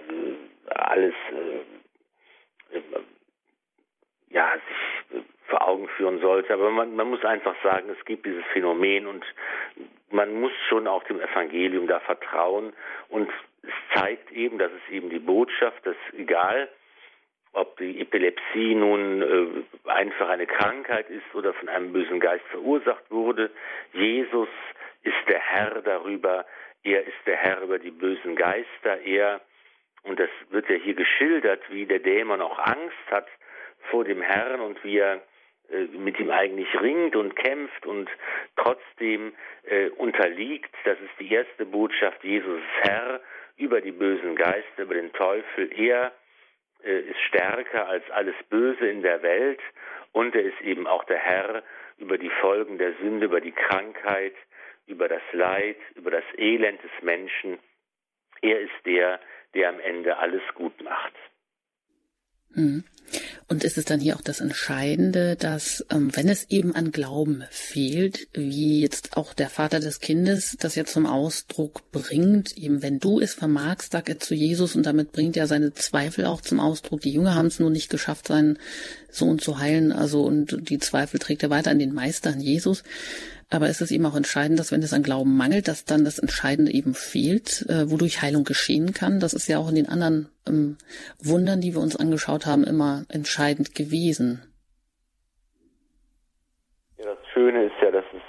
alles äh, ja, sich vor Augen führen sollte. Aber man, man muss einfach sagen, es gibt dieses Phänomen und man muss schon auch dem Evangelium da vertrauen. Und es zeigt eben, dass es eben die Botschaft, dass egal, ob die Epilepsie nun äh, einfach eine Krankheit ist oder von einem bösen Geist verursacht wurde, Jesus ist der Herr darüber, er ist der Herr über die bösen Geister, er, und das wird ja hier geschildert, wie der Dämon auch Angst hat vor dem Herrn und wie er äh, mit ihm eigentlich ringt und kämpft und trotzdem äh, unterliegt. Das ist die erste Botschaft, Jesus ist Herr über die bösen Geister, über den Teufel. Er ist stärker als alles Böse in der Welt und er ist eben auch der Herr über die Folgen der Sünde, über die Krankheit, über das Leid, über das Elend des Menschen. Er ist der, der am Ende alles gut macht. Hm. Und ist es dann hier auch das Entscheidende, dass ähm, wenn es eben an Glauben fehlt, wie jetzt auch der Vater des Kindes das jetzt zum Ausdruck bringt, eben wenn du es vermagst, sag er zu Jesus und damit bringt er seine Zweifel auch zum Ausdruck. Die Jünger haben es nur nicht geschafft, seinen Sohn zu heilen, also und die Zweifel trägt er weiter an den Meister, an Jesus. Aber es ist eben auch entscheidend, dass wenn es an Glauben mangelt, dass dann das Entscheidende eben fehlt, äh, wodurch Heilung geschehen kann. Das ist ja auch in den anderen ähm, Wundern, die wir uns angeschaut haben, immer entscheidend gewesen. Ja, das Schöne ist ja, dass es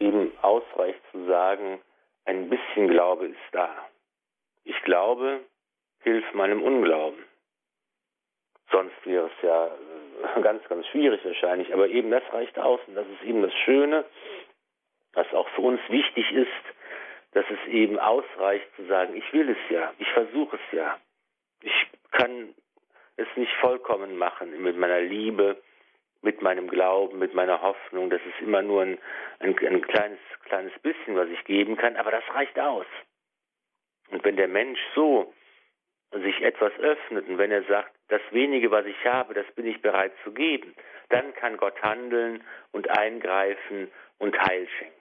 eben ausreicht zu sagen, ein bisschen Glaube ist da. Ich glaube, hilf meinem Unglauben. Sonst wäre es ja äh, ganz, ganz schwierig wahrscheinlich. Aber eben das reicht aus. Und das ist eben das Schöne, was auch für uns wichtig ist, dass es eben ausreicht zu sagen, ich will es ja, ich versuche es ja. Ich kann es nicht vollkommen machen mit meiner Liebe mit meinem Glauben, mit meiner Hoffnung. Das ist immer nur ein, ein, ein kleines, kleines bisschen, was ich geben kann, aber das reicht aus. Und wenn der Mensch so sich etwas öffnet und wenn er sagt, das wenige, was ich habe, das bin ich bereit zu geben, dann kann Gott handeln und eingreifen und Heil schenken.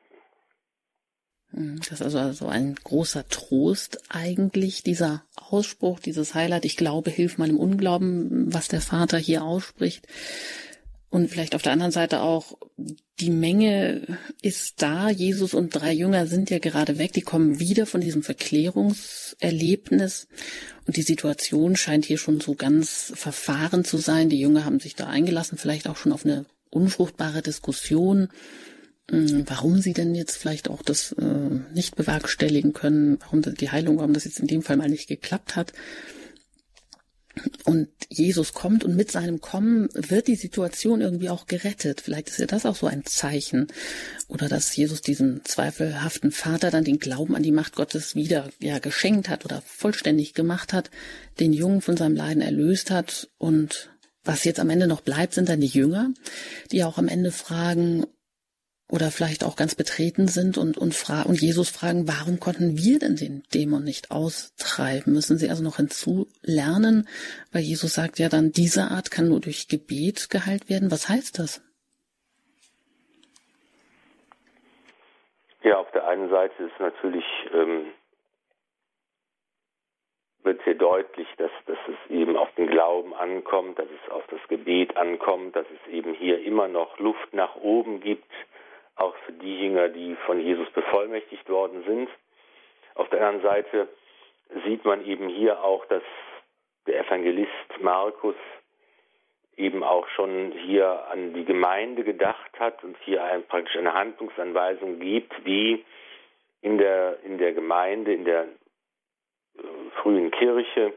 Hm, das ist also, also ein großer Trost eigentlich, dieser Ausspruch, dieses Highlight, ich glaube, hilf meinem Unglauben, was der Vater hier ausspricht. Und vielleicht auf der anderen Seite auch, die Menge ist da. Jesus und drei Jünger sind ja gerade weg. Die kommen wieder von diesem Verklärungserlebnis. Und die Situation scheint hier schon so ganz verfahren zu sein. Die Jünger haben sich da eingelassen, vielleicht auch schon auf eine unfruchtbare Diskussion, warum sie denn jetzt vielleicht auch das äh, nicht bewerkstelligen können, warum die Heilung, warum das jetzt in dem Fall mal nicht geklappt hat. Und Jesus kommt und mit seinem Kommen wird die Situation irgendwie auch gerettet. Vielleicht ist ja das auch so ein Zeichen. Oder dass Jesus diesem zweifelhaften Vater dann den Glauben an die Macht Gottes wieder ja geschenkt hat oder vollständig gemacht hat, den Jungen von seinem Leiden erlöst hat. Und was jetzt am Ende noch bleibt, sind dann die Jünger, die auch am Ende fragen, oder vielleicht auch ganz betreten sind und, und, fra und Jesus fragen, warum konnten wir denn den Dämon nicht austreiben? Müssen sie also noch hinzulernen? Weil Jesus sagt ja dann, diese Art kann nur durch Gebet geheilt werden. Was heißt das? Ja, auf der einen Seite ist natürlich, ähm, wird sehr deutlich, dass, dass es eben auf den Glauben ankommt, dass es auf das Gebet ankommt, dass es eben hier immer noch Luft nach oben gibt auch für die Jünger, die von Jesus bevollmächtigt worden sind. Auf der anderen Seite sieht man eben hier auch, dass der Evangelist Markus eben auch schon hier an die Gemeinde gedacht hat und hier ein, praktisch eine Handlungsanweisung gibt, wie in der, in der Gemeinde, in der äh, frühen Kirche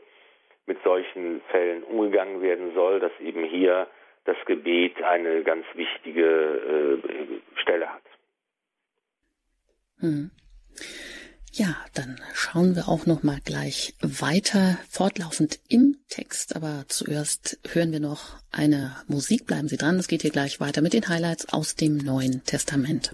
mit solchen Fällen umgegangen werden soll, dass eben hier das Gebet eine ganz wichtige äh, Stelle hat. Hm. Ja, dann schauen wir auch noch mal gleich weiter fortlaufend im Text, aber zuerst hören wir noch eine Musik. Bleiben Sie dran, es geht hier gleich weiter mit den Highlights aus dem Neuen Testament.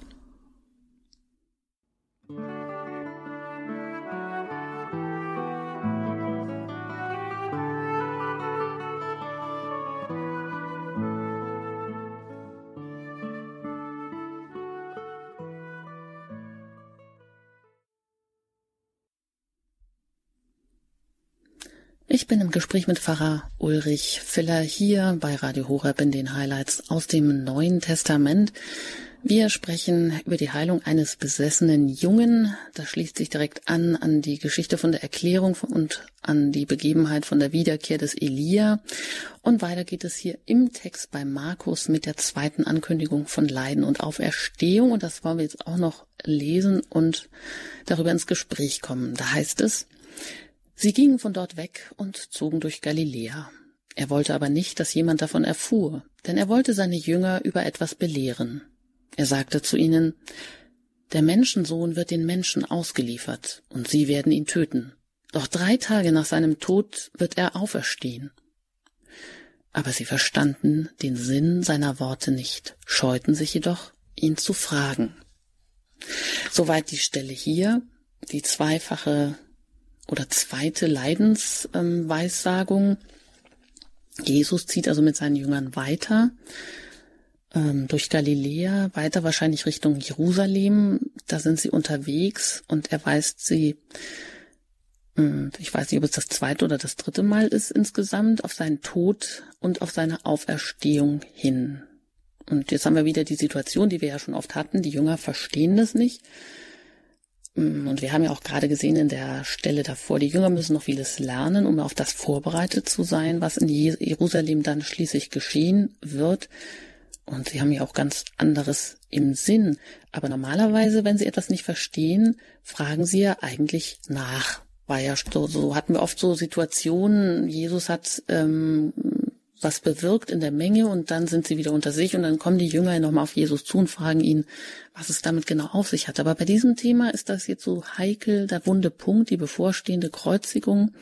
Ich bin im Gespräch mit Pfarrer Ulrich Filler hier bei Radio Horeb in den Highlights aus dem Neuen Testament. Wir sprechen über die Heilung eines besessenen Jungen. Das schließt sich direkt an an die Geschichte von der Erklärung und an die Begebenheit von der Wiederkehr des Elia. Und weiter geht es hier im Text bei Markus mit der zweiten Ankündigung von Leiden und Auferstehung. Und das wollen wir jetzt auch noch lesen und darüber ins Gespräch kommen. Da heißt es, Sie gingen von dort weg und zogen durch Galiläa. Er wollte aber nicht, dass jemand davon erfuhr, denn er wollte seine Jünger über etwas belehren. Er sagte zu ihnen, Der Menschensohn wird den Menschen ausgeliefert, und sie werden ihn töten. Doch drei Tage nach seinem Tod wird er auferstehen. Aber sie verstanden den Sinn seiner Worte nicht, scheuten sich jedoch, ihn zu fragen. Soweit die Stelle hier, die zweifache oder zweite Leidensweissagung. Jesus zieht also mit seinen Jüngern weiter ähm, durch Galiläa, weiter wahrscheinlich Richtung Jerusalem. Da sind sie unterwegs und er weist sie, äh, ich weiß nicht, ob es das zweite oder das dritte Mal ist insgesamt, auf seinen Tod und auf seine Auferstehung hin. Und jetzt haben wir wieder die Situation, die wir ja schon oft hatten. Die Jünger verstehen das nicht. Mm, und wir haben ja auch gerade gesehen in der Stelle davor, die Jünger müssen noch vieles lernen, um auf das vorbereitet zu sein, was in Jerusalem dann schließlich geschehen wird. Und sie haben ja auch ganz anderes im Sinn. Aber normalerweise, wenn sie etwas nicht verstehen, fragen sie ja eigentlich nach. War ja so, so hatten wir oft so Situationen, Jesus hat ähm, was bewirkt in der Menge und dann sind sie wieder unter sich und dann kommen die Jünger nochmal auf Jesus zu und fragen ihn, was es damit genau auf sich hat. Aber bei diesem Thema ist das jetzt so heikel, der wunde Punkt, die bevorstehende Kreuzigung,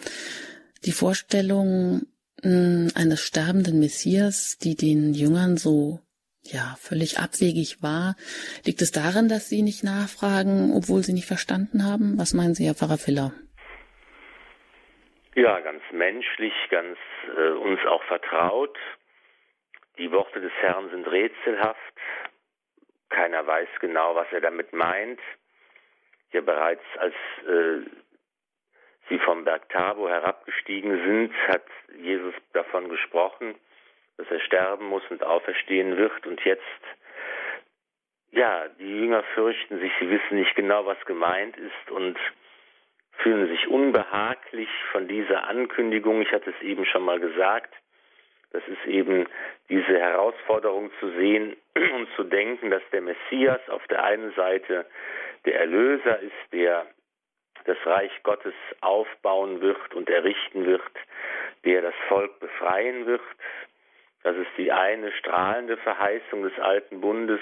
die Vorstellung, hm, eines sterbenden Messias, die den Jüngern so ja völlig abwegig war? Liegt es daran, dass sie nicht nachfragen, obwohl sie nicht verstanden haben? Was meinen Sie, Herr Pfarrer Filler? Ja, ganz menschlich, ganz äh, uns auch vertraut. Die Worte des Herrn sind rätselhaft. Keiner weiß genau, was er damit meint. Ja, bereits als äh, sie vom Berg Tabo herabgestiegen sind, hat Jesus davon gesprochen, dass er sterben muss und auferstehen wird. Und jetzt, ja, die Jünger fürchten sich, sie wissen nicht genau, was gemeint ist und fühlen sich unbehaglich von dieser Ankündigung. Ich hatte es eben schon mal gesagt. Das ist eben diese Herausforderung zu sehen und zu denken, dass der Messias auf der einen Seite der Erlöser ist, der das Reich Gottes aufbauen wird und errichten wird, der das Volk befreien wird. Das ist die eine strahlende Verheißung des alten Bundes.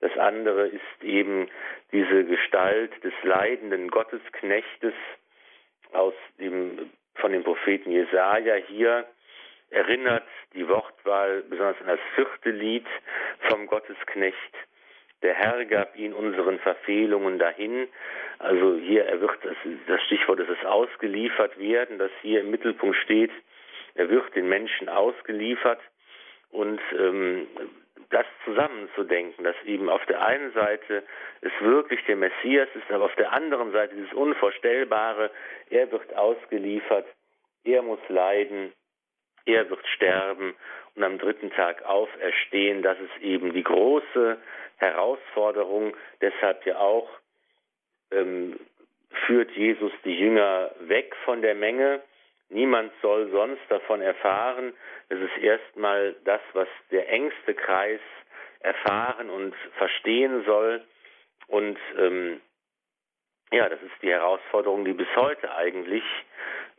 Das andere ist eben diese Gestalt des leidenden Gottesknechtes aus dem, von dem Propheten Jesaja hier erinnert die Wortwahl besonders an das vierte Lied vom Gottesknecht. Der Herr gab ihn unseren Verfehlungen dahin. Also hier er wird das, das Stichwort ist es ausgeliefert werden, das hier im Mittelpunkt steht. Er wird den Menschen ausgeliefert und ähm, das zusammenzudenken, dass eben auf der einen Seite es wirklich der Messias ist, aber auf der anderen Seite dieses Unvorstellbare, er wird ausgeliefert, er muss leiden, er wird sterben und am dritten Tag auferstehen. Das ist eben die große Herausforderung. Deshalb ja auch ähm, führt Jesus die Jünger weg von der Menge. Niemand soll sonst davon erfahren. Es ist erstmal das, was der engste Kreis erfahren und verstehen soll. Und ähm, ja, das ist die Herausforderung, die bis heute eigentlich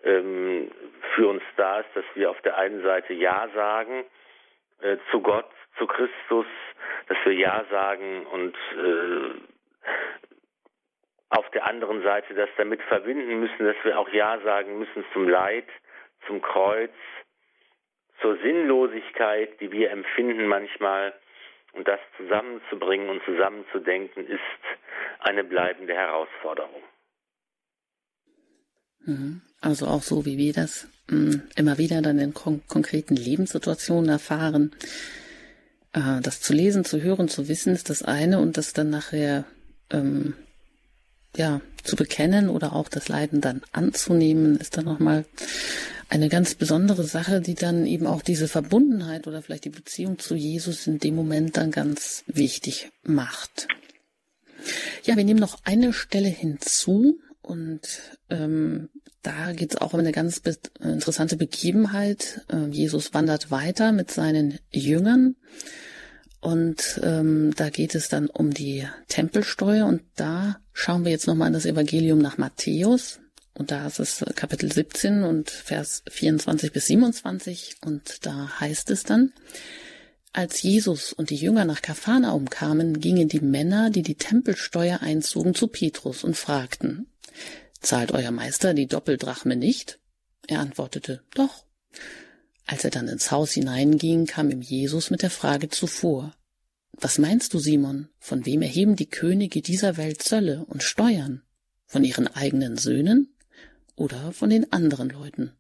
ähm, für uns da ist, dass wir auf der einen Seite Ja sagen äh, zu Gott, zu Christus, dass wir Ja sagen und äh, auf der anderen Seite das damit verbinden müssen, dass wir auch Ja sagen müssen zum Leid, zum Kreuz, zur Sinnlosigkeit, die wir empfinden manchmal. Und das zusammenzubringen und zusammenzudenken, ist eine bleibende Herausforderung. Mhm. Also auch so, wie wir das mh, immer wieder dann in kon konkreten Lebenssituationen erfahren. Äh, das zu lesen, zu hören, zu wissen ist das eine und das dann nachher ähm, ja zu bekennen oder auch das Leiden dann anzunehmen, ist dann nochmal eine ganz besondere Sache, die dann eben auch diese Verbundenheit oder vielleicht die Beziehung zu Jesus in dem Moment dann ganz wichtig macht. Ja, wir nehmen noch eine Stelle hinzu und ähm, da geht es auch um eine ganz be interessante Begebenheit. Äh, Jesus wandert weiter mit seinen Jüngern und ähm, da geht es dann um die Tempelsteuer und da schauen wir jetzt nochmal in das Evangelium nach Matthäus. Und da ist es Kapitel 17 und Vers 24 bis 27 und da heißt es dann, als Jesus und die Jünger nach Kapharnaum kamen, gingen die Männer, die die Tempelsteuer einzogen, zu Petrus und fragten, Zahlt euer Meister die Doppeldrachme nicht? Er antwortete, Doch. Als er dann ins Haus hineinging, kam ihm Jesus mit der Frage zuvor, Was meinst du, Simon, von wem erheben die Könige dieser Welt Zölle und Steuern? Von ihren eigenen Söhnen oder von den anderen Leuten?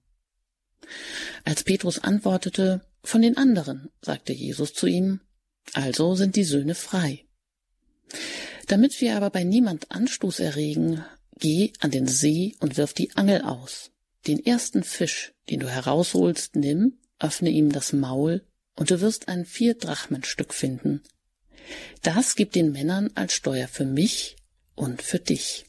Als Petrus antwortete, Von den anderen, sagte Jesus zu ihm, Also sind die Söhne frei. Damit wir aber bei niemand Anstoß erregen, Geh an den See und wirf die Angel aus. Den ersten Fisch, den du herausholst, nimm, öffne ihm das Maul, und du wirst ein Vierdrachmenstück finden. Das gibt den Männern als Steuer für mich und für dich.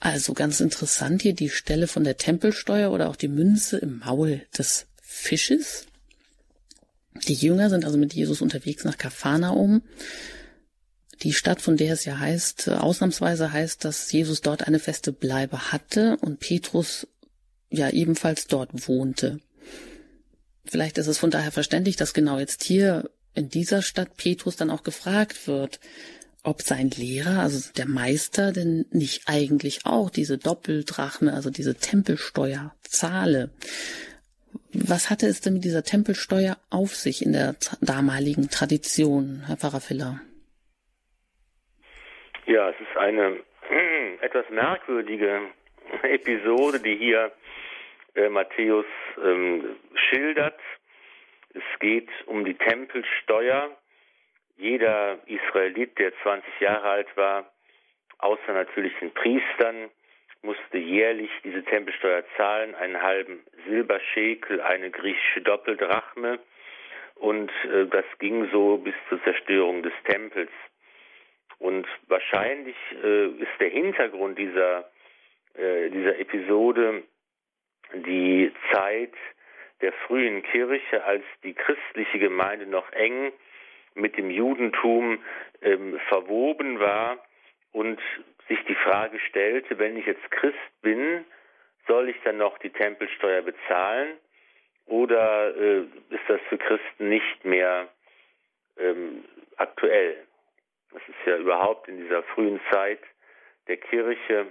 Also ganz interessant hier die Stelle von der Tempelsteuer oder auch die Münze im Maul des Fisches. Die Jünger sind also mit Jesus unterwegs nach Kapharnaum die Stadt, von der es ja heißt, ausnahmsweise heißt, dass Jesus dort eine feste Bleibe hatte und Petrus ja ebenfalls dort wohnte. Vielleicht ist es von daher verständlich, dass genau jetzt hier in dieser Stadt Petrus dann auch gefragt wird, ob sein Lehrer, also der Meister, denn nicht eigentlich auch diese Doppeldrachme, also diese Tempelsteuer zahle. Was hatte es denn mit dieser Tempelsteuer auf sich in der damaligen Tradition, Herr Pfarrer Filler? Ja, es ist eine etwas merkwürdige Episode, die hier äh, Matthäus ähm, schildert. Es geht um die Tempelsteuer. Jeder Israelit, der 20 Jahre alt war, außer natürlich den Priestern, musste jährlich diese Tempelsteuer zahlen, einen halben Silberschekel, eine griechische Doppeldrachme. Und äh, das ging so bis zur Zerstörung des Tempels. Und wahrscheinlich äh, ist der Hintergrund dieser, äh, dieser Episode die Zeit der frühen Kirche, als die christliche Gemeinde noch eng mit dem Judentum ähm, verwoben war und sich die Frage stellte, wenn ich jetzt Christ bin, soll ich dann noch die Tempelsteuer bezahlen oder äh, ist das für Christen nicht mehr ähm, aktuell? Das ist ja überhaupt in dieser frühen Zeit der Kirche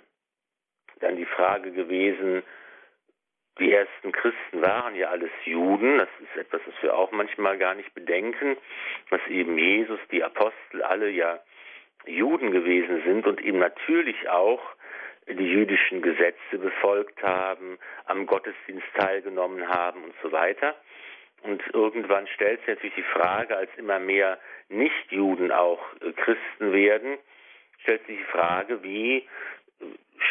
dann die Frage gewesen, die ersten Christen waren ja alles Juden, das ist etwas, was wir auch manchmal gar nicht bedenken, dass eben Jesus, die Apostel alle ja Juden gewesen sind und eben natürlich auch die jüdischen Gesetze befolgt haben, am Gottesdienst teilgenommen haben und so weiter. Und irgendwann stellt sich natürlich die Frage, als immer mehr Nichtjuden auch äh, Christen werden, stellt sich die Frage, wie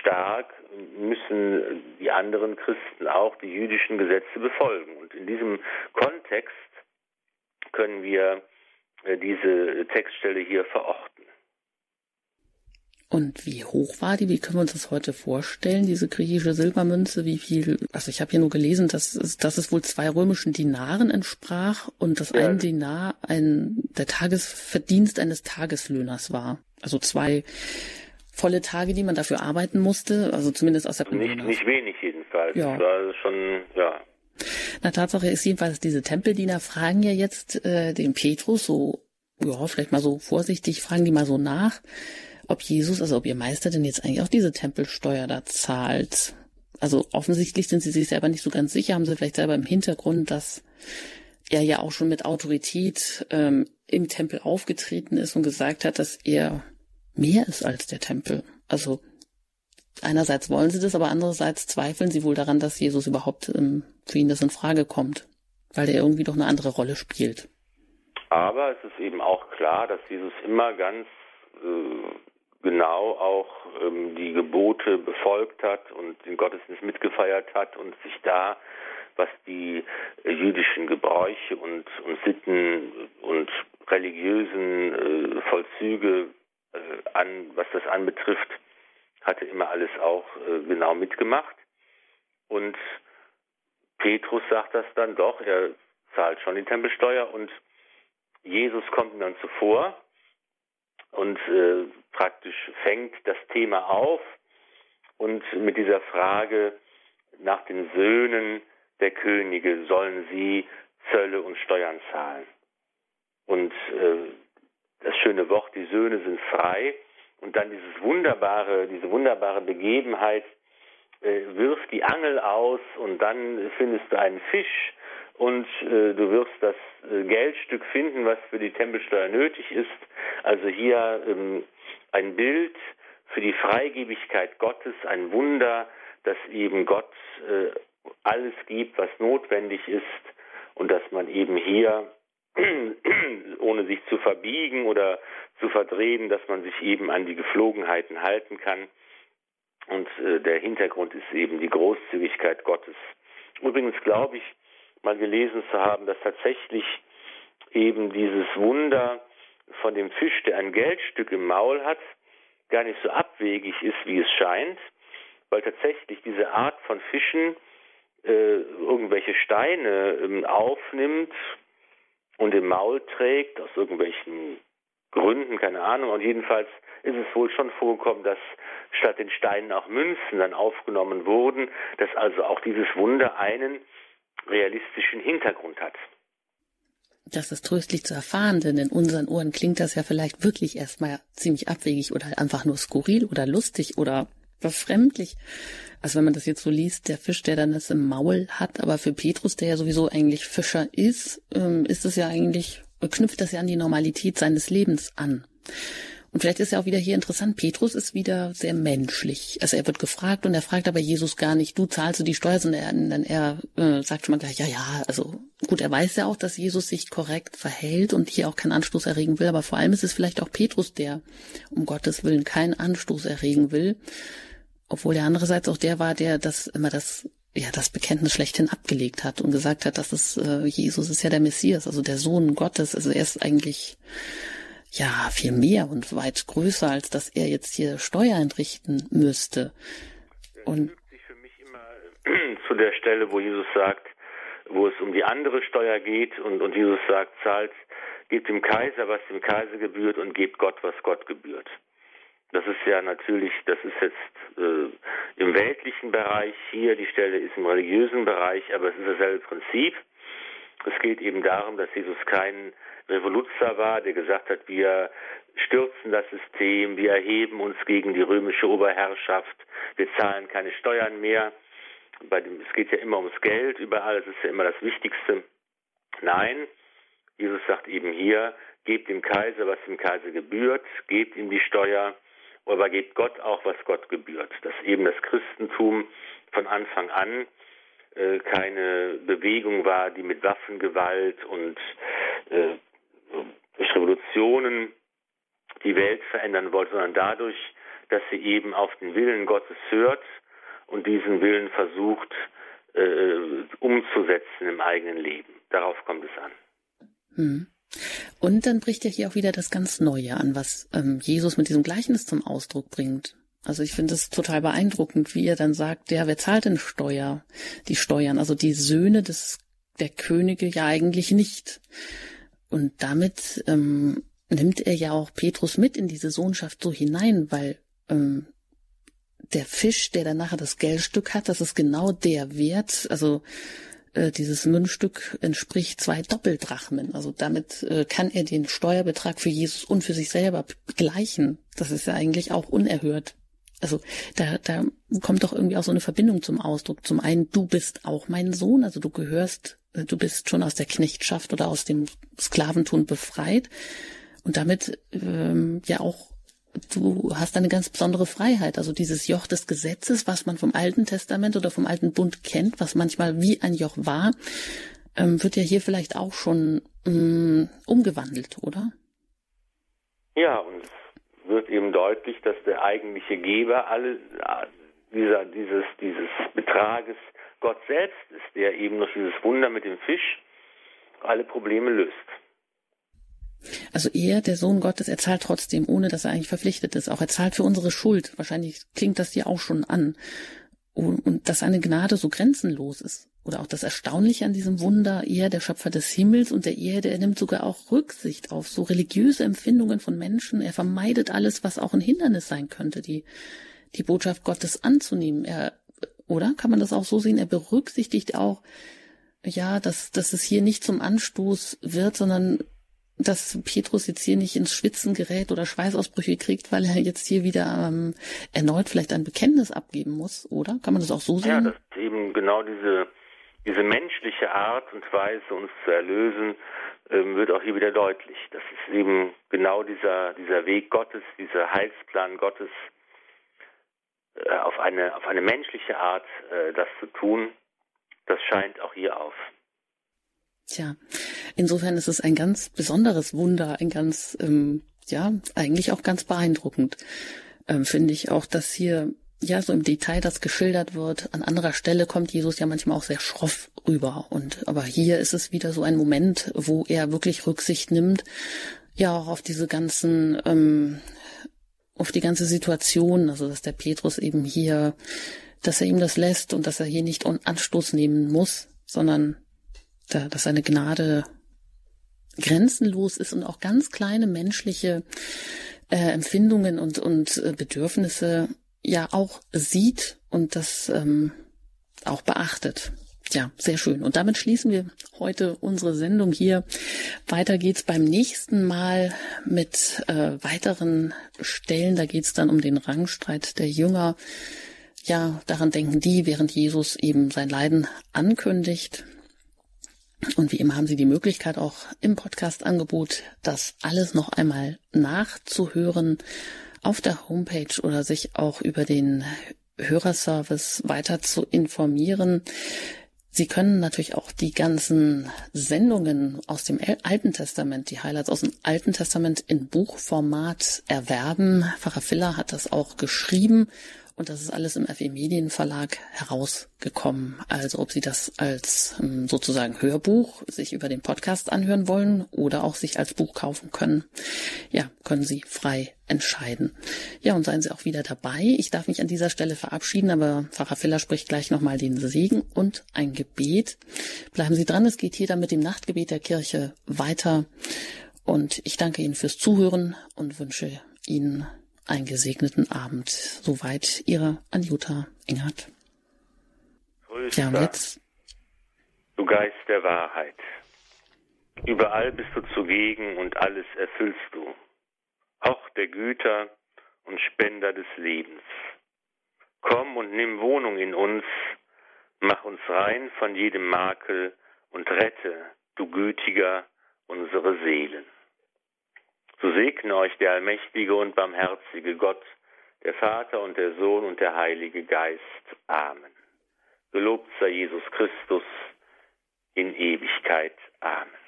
stark müssen die anderen Christen auch die jüdischen Gesetze befolgen. Und in diesem Kontext können wir äh, diese Textstelle hier verorten. Und wie hoch war die? Wie können wir uns das heute vorstellen, diese griechische Silbermünze? Wie viel? Also ich habe hier nur gelesen, dass es, dass es wohl zwei römischen Dinaren entsprach und dass ja. ein Dinar ein der Tagesverdienst eines Tageslöhners war. Also zwei volle Tage, die man dafür arbeiten musste, also zumindest aus der Nicht, nicht wenig jedenfalls. Ja. Das war schon, ja. Na, Tatsache ist jedenfalls, diese Tempeldiener fragen ja jetzt äh, den Petrus so, ja, vielleicht mal so vorsichtig, fragen die mal so nach, ob Jesus, also ob ihr Meister denn jetzt eigentlich auch diese Tempelsteuer da zahlt. Also offensichtlich sind sie sich selber nicht so ganz sicher, haben sie vielleicht selber im Hintergrund, dass er ja auch schon mit Autorität ähm, im Tempel aufgetreten ist und gesagt hat, dass er mehr ist als der Tempel. Also einerseits wollen sie das, aber andererseits zweifeln sie wohl daran, dass Jesus überhaupt ähm, für ihn das in Frage kommt, weil er irgendwie doch eine andere Rolle spielt. Aber es ist eben auch klar, dass Jesus immer ganz äh, genau auch ähm, die Gebote befolgt hat und den Gottesdienst mitgefeiert hat und sich da, was die jüdischen Gebräuche und, und Sitten und religiösen äh, Vollzüge äh, an, was das anbetrifft, hatte immer alles auch äh, genau mitgemacht. Und Petrus sagt das dann doch, er zahlt schon die Tempelsteuer und Jesus kommt ihm dann zuvor und äh, praktisch fängt das Thema auf und mit dieser Frage nach den Söhnen der Könige sollen sie Zölle und Steuern zahlen. Und äh, das schöne Wort, die Söhne sind frei und dann dieses wunderbare, diese wunderbare Begebenheit, äh, wirf die Angel aus und dann findest du einen Fisch und äh, du wirst das äh, Geldstück finden, was für die Tempelsteuer nötig ist. Also hier ähm, ein Bild für die Freigebigkeit Gottes, ein Wunder, dass eben Gott äh, alles gibt, was notwendig ist und dass man eben hier ohne sich zu verbiegen oder zu verdrehen, dass man sich eben an die Geflogenheiten halten kann. Und äh, der Hintergrund ist eben die Großzügigkeit Gottes. Übrigens glaube ich, mal gelesen zu haben, dass tatsächlich eben dieses Wunder von dem Fisch, der ein Geldstück im Maul hat, gar nicht so abwegig ist, wie es scheint, weil tatsächlich diese Art von Fischen äh, irgendwelche Steine äh, aufnimmt und im Maul trägt, aus irgendwelchen Gründen, keine Ahnung. Und jedenfalls ist es wohl schon vorgekommen, dass statt den Steinen auch Münzen dann aufgenommen wurden, dass also auch dieses Wunder einen realistischen Hintergrund hat. Das ist tröstlich zu erfahren, denn in unseren Ohren klingt das ja vielleicht wirklich erstmal ziemlich abwegig oder einfach nur skurril oder lustig oder befremdlich. Also wenn man das jetzt so liest, der Fisch, der dann das im Maul hat, aber für Petrus, der ja sowieso eigentlich Fischer ist, ähm, ist es ja eigentlich, knüpft das ja an die Normalität seines Lebens an. Und vielleicht ist ja auch wieder hier interessant, Petrus ist wieder sehr menschlich. Also er wird gefragt und er fragt aber Jesus gar nicht, du zahlst du die Steuer, sondern er, er äh, sagt schon mal gleich, ja, ja, also gut, er weiß ja auch, dass Jesus sich korrekt verhält und hier auch keinen Anstoß erregen will, aber vor allem ist es vielleicht auch Petrus, der um Gottes Willen keinen Anstoß erregen will, obwohl er andererseits auch der war, der das immer das ja das Bekenntnis schlechthin abgelegt hat und gesagt hat, dass es äh, Jesus ist ja der Messias, also der Sohn Gottes, also er ist eigentlich ja viel mehr und weit größer, als dass er jetzt hier Steuer entrichten müsste. Und sich für mich immer zu der Stelle, wo Jesus sagt, wo es um die andere Steuer geht und, und Jesus sagt, zahlt, gebt dem Kaiser, was dem Kaiser gebührt und gebt Gott, was Gott gebührt. Das ist ja natürlich, das ist jetzt äh, im weltlichen Bereich hier, die Stelle ist im religiösen Bereich, aber es ist dasselbe Prinzip. Es geht eben darum, dass Jesus kein Revoluzer war, der gesagt hat, wir stürzen das System, wir erheben uns gegen die römische Oberherrschaft, wir zahlen keine Steuern mehr. Bei dem, es geht ja immer ums Geld überall, das ist ja immer das Wichtigste. Nein, Jesus sagt eben hier, gebt dem Kaiser, was dem Kaiser gebührt, gebt ihm die Steuer, aber gebt Gott auch, was Gott gebührt. Dass eben das Christentum von Anfang an äh, keine Bewegung war, die mit Waffengewalt und äh, Revolutionen die Welt verändern wollte, sondern dadurch, dass sie eben auf den Willen Gottes hört und diesen Willen versucht äh, umzusetzen im eigenen Leben. Darauf kommt es an. Hm. Und dann bricht ja hier auch wieder das ganz Neue an, was ähm, Jesus mit diesem Gleichnis zum Ausdruck bringt. Also ich finde es total beeindruckend, wie er dann sagt, ja, wer zahlt denn Steuer? Die Steuern, also die Söhne des der Könige ja eigentlich nicht. Und damit ähm, nimmt er ja auch Petrus mit in diese Sohnschaft so hinein, weil ähm, der Fisch, der dann nachher das Geldstück hat, das ist genau der Wert, also äh, dieses Münzstück entspricht zwei Doppeldrachmen. Also damit äh, kann er den Steuerbetrag für Jesus und für sich selber gleichen. Das ist ja eigentlich auch unerhört. Also da, da kommt doch irgendwie auch so eine Verbindung zum Ausdruck. Zum einen, du bist auch mein Sohn, also du gehörst du bist schon aus der Knechtschaft oder aus dem Sklaventun befreit und damit ähm, ja auch du hast eine ganz besondere Freiheit. Also dieses Joch des Gesetzes, was man vom Alten Testament oder vom Alten Bund kennt, was manchmal wie ein Joch war, ähm, wird ja hier vielleicht auch schon ähm, umgewandelt, oder? Ja, und wird eben deutlich, dass der eigentliche Geber alle dieser, dieses, dieses Betrages Gott selbst ist, der eben durch dieses Wunder mit dem Fisch alle Probleme löst. Also er, der Sohn Gottes, er zahlt trotzdem, ohne dass er eigentlich verpflichtet ist. Auch er zahlt für unsere Schuld. Wahrscheinlich klingt das dir auch schon an. Und dass seine Gnade so grenzenlos ist. Oder auch das Erstaunliche an diesem Wunder, er, der Schöpfer des Himmels und der Erde, er nimmt sogar auch Rücksicht auf so religiöse Empfindungen von Menschen. Er vermeidet alles, was auch ein Hindernis sein könnte, die, die Botschaft Gottes anzunehmen. Er oder? Kann man das auch so sehen? Er berücksichtigt auch, ja, dass, dass es hier nicht zum Anstoß wird, sondern dass Petrus jetzt hier nicht ins Schwitzen gerät oder Schweißausbrüche kriegt, weil er jetzt hier wieder ähm, erneut vielleicht ein Bekenntnis abgeben muss, oder? Kann man das auch so sehen? Ja, das ist eben genau diese, diese menschliche Art und Weise, uns zu erlösen, ähm, wird auch hier wieder deutlich. Das ist eben genau dieser, dieser Weg Gottes, dieser Heilsplan Gottes, äh, auf eine, auf eine menschliche Art äh, das zu tun, das scheint auch hier auf. Tja, insofern ist es ein ganz besonderes Wunder, ein ganz, ähm, ja, eigentlich auch ganz beeindruckend, ähm, finde ich auch, dass hier ja so im Detail das geschildert wird. An anderer Stelle kommt Jesus ja manchmal auch sehr schroff rüber. Und aber hier ist es wieder so ein Moment, wo er wirklich Rücksicht nimmt, ja auch auf diese ganzen ähm, auf die ganze Situation, also dass der Petrus eben hier, dass er ihm das lässt und dass er hier nicht Anstoß nehmen muss, sondern da, dass seine Gnade grenzenlos ist und auch ganz kleine menschliche äh, Empfindungen und, und äh, Bedürfnisse ja auch sieht und das ähm, auch beachtet. Ja, sehr schön. Und damit schließen wir heute unsere Sendung hier. Weiter geht's beim nächsten Mal mit äh, weiteren Stellen. Da geht's dann um den Rangstreit der Jünger. Ja, daran denken die, während Jesus eben sein Leiden ankündigt. Und wie immer haben Sie die Möglichkeit, auch im Podcast-Angebot das alles noch einmal nachzuhören auf der Homepage oder sich auch über den Hörerservice weiter zu informieren. Sie können natürlich auch die ganzen Sendungen aus dem Alten Testament, die Highlights aus dem Alten Testament in Buchformat erwerben. Pfarrer Filler hat das auch geschrieben und das ist alles im FE Medienverlag herausgekommen. Also ob Sie das als ähm, sozusagen Hörbuch sich über den Podcast anhören wollen oder auch sich als Buch kaufen können, ja, können Sie frei entscheiden. Ja, und seien Sie auch wieder dabei. Ich darf mich an dieser Stelle verabschieden, aber Pfarrer Filler spricht gleich nochmal den Segen und ein Gebet. Bleiben Sie dran, es geht hier dann mit dem Nachtgebet der Kirche weiter. Und ich danke Ihnen fürs Zuhören und wünsche Ihnen einen gesegneten Abend. Soweit Ihre Anjuta Engert. Grüß ja, jetzt. Du Geist der Wahrheit. Überall bist du zugegen und alles erfüllst du. Auch der Güter und Spender des Lebens. Komm und nimm Wohnung in uns, mach uns rein von jedem Makel und rette, du Gütiger, unsere Seelen. So segne euch der allmächtige und barmherzige Gott, der Vater und der Sohn und der Heilige Geist. Amen. Gelobt sei Jesus Christus in Ewigkeit. Amen.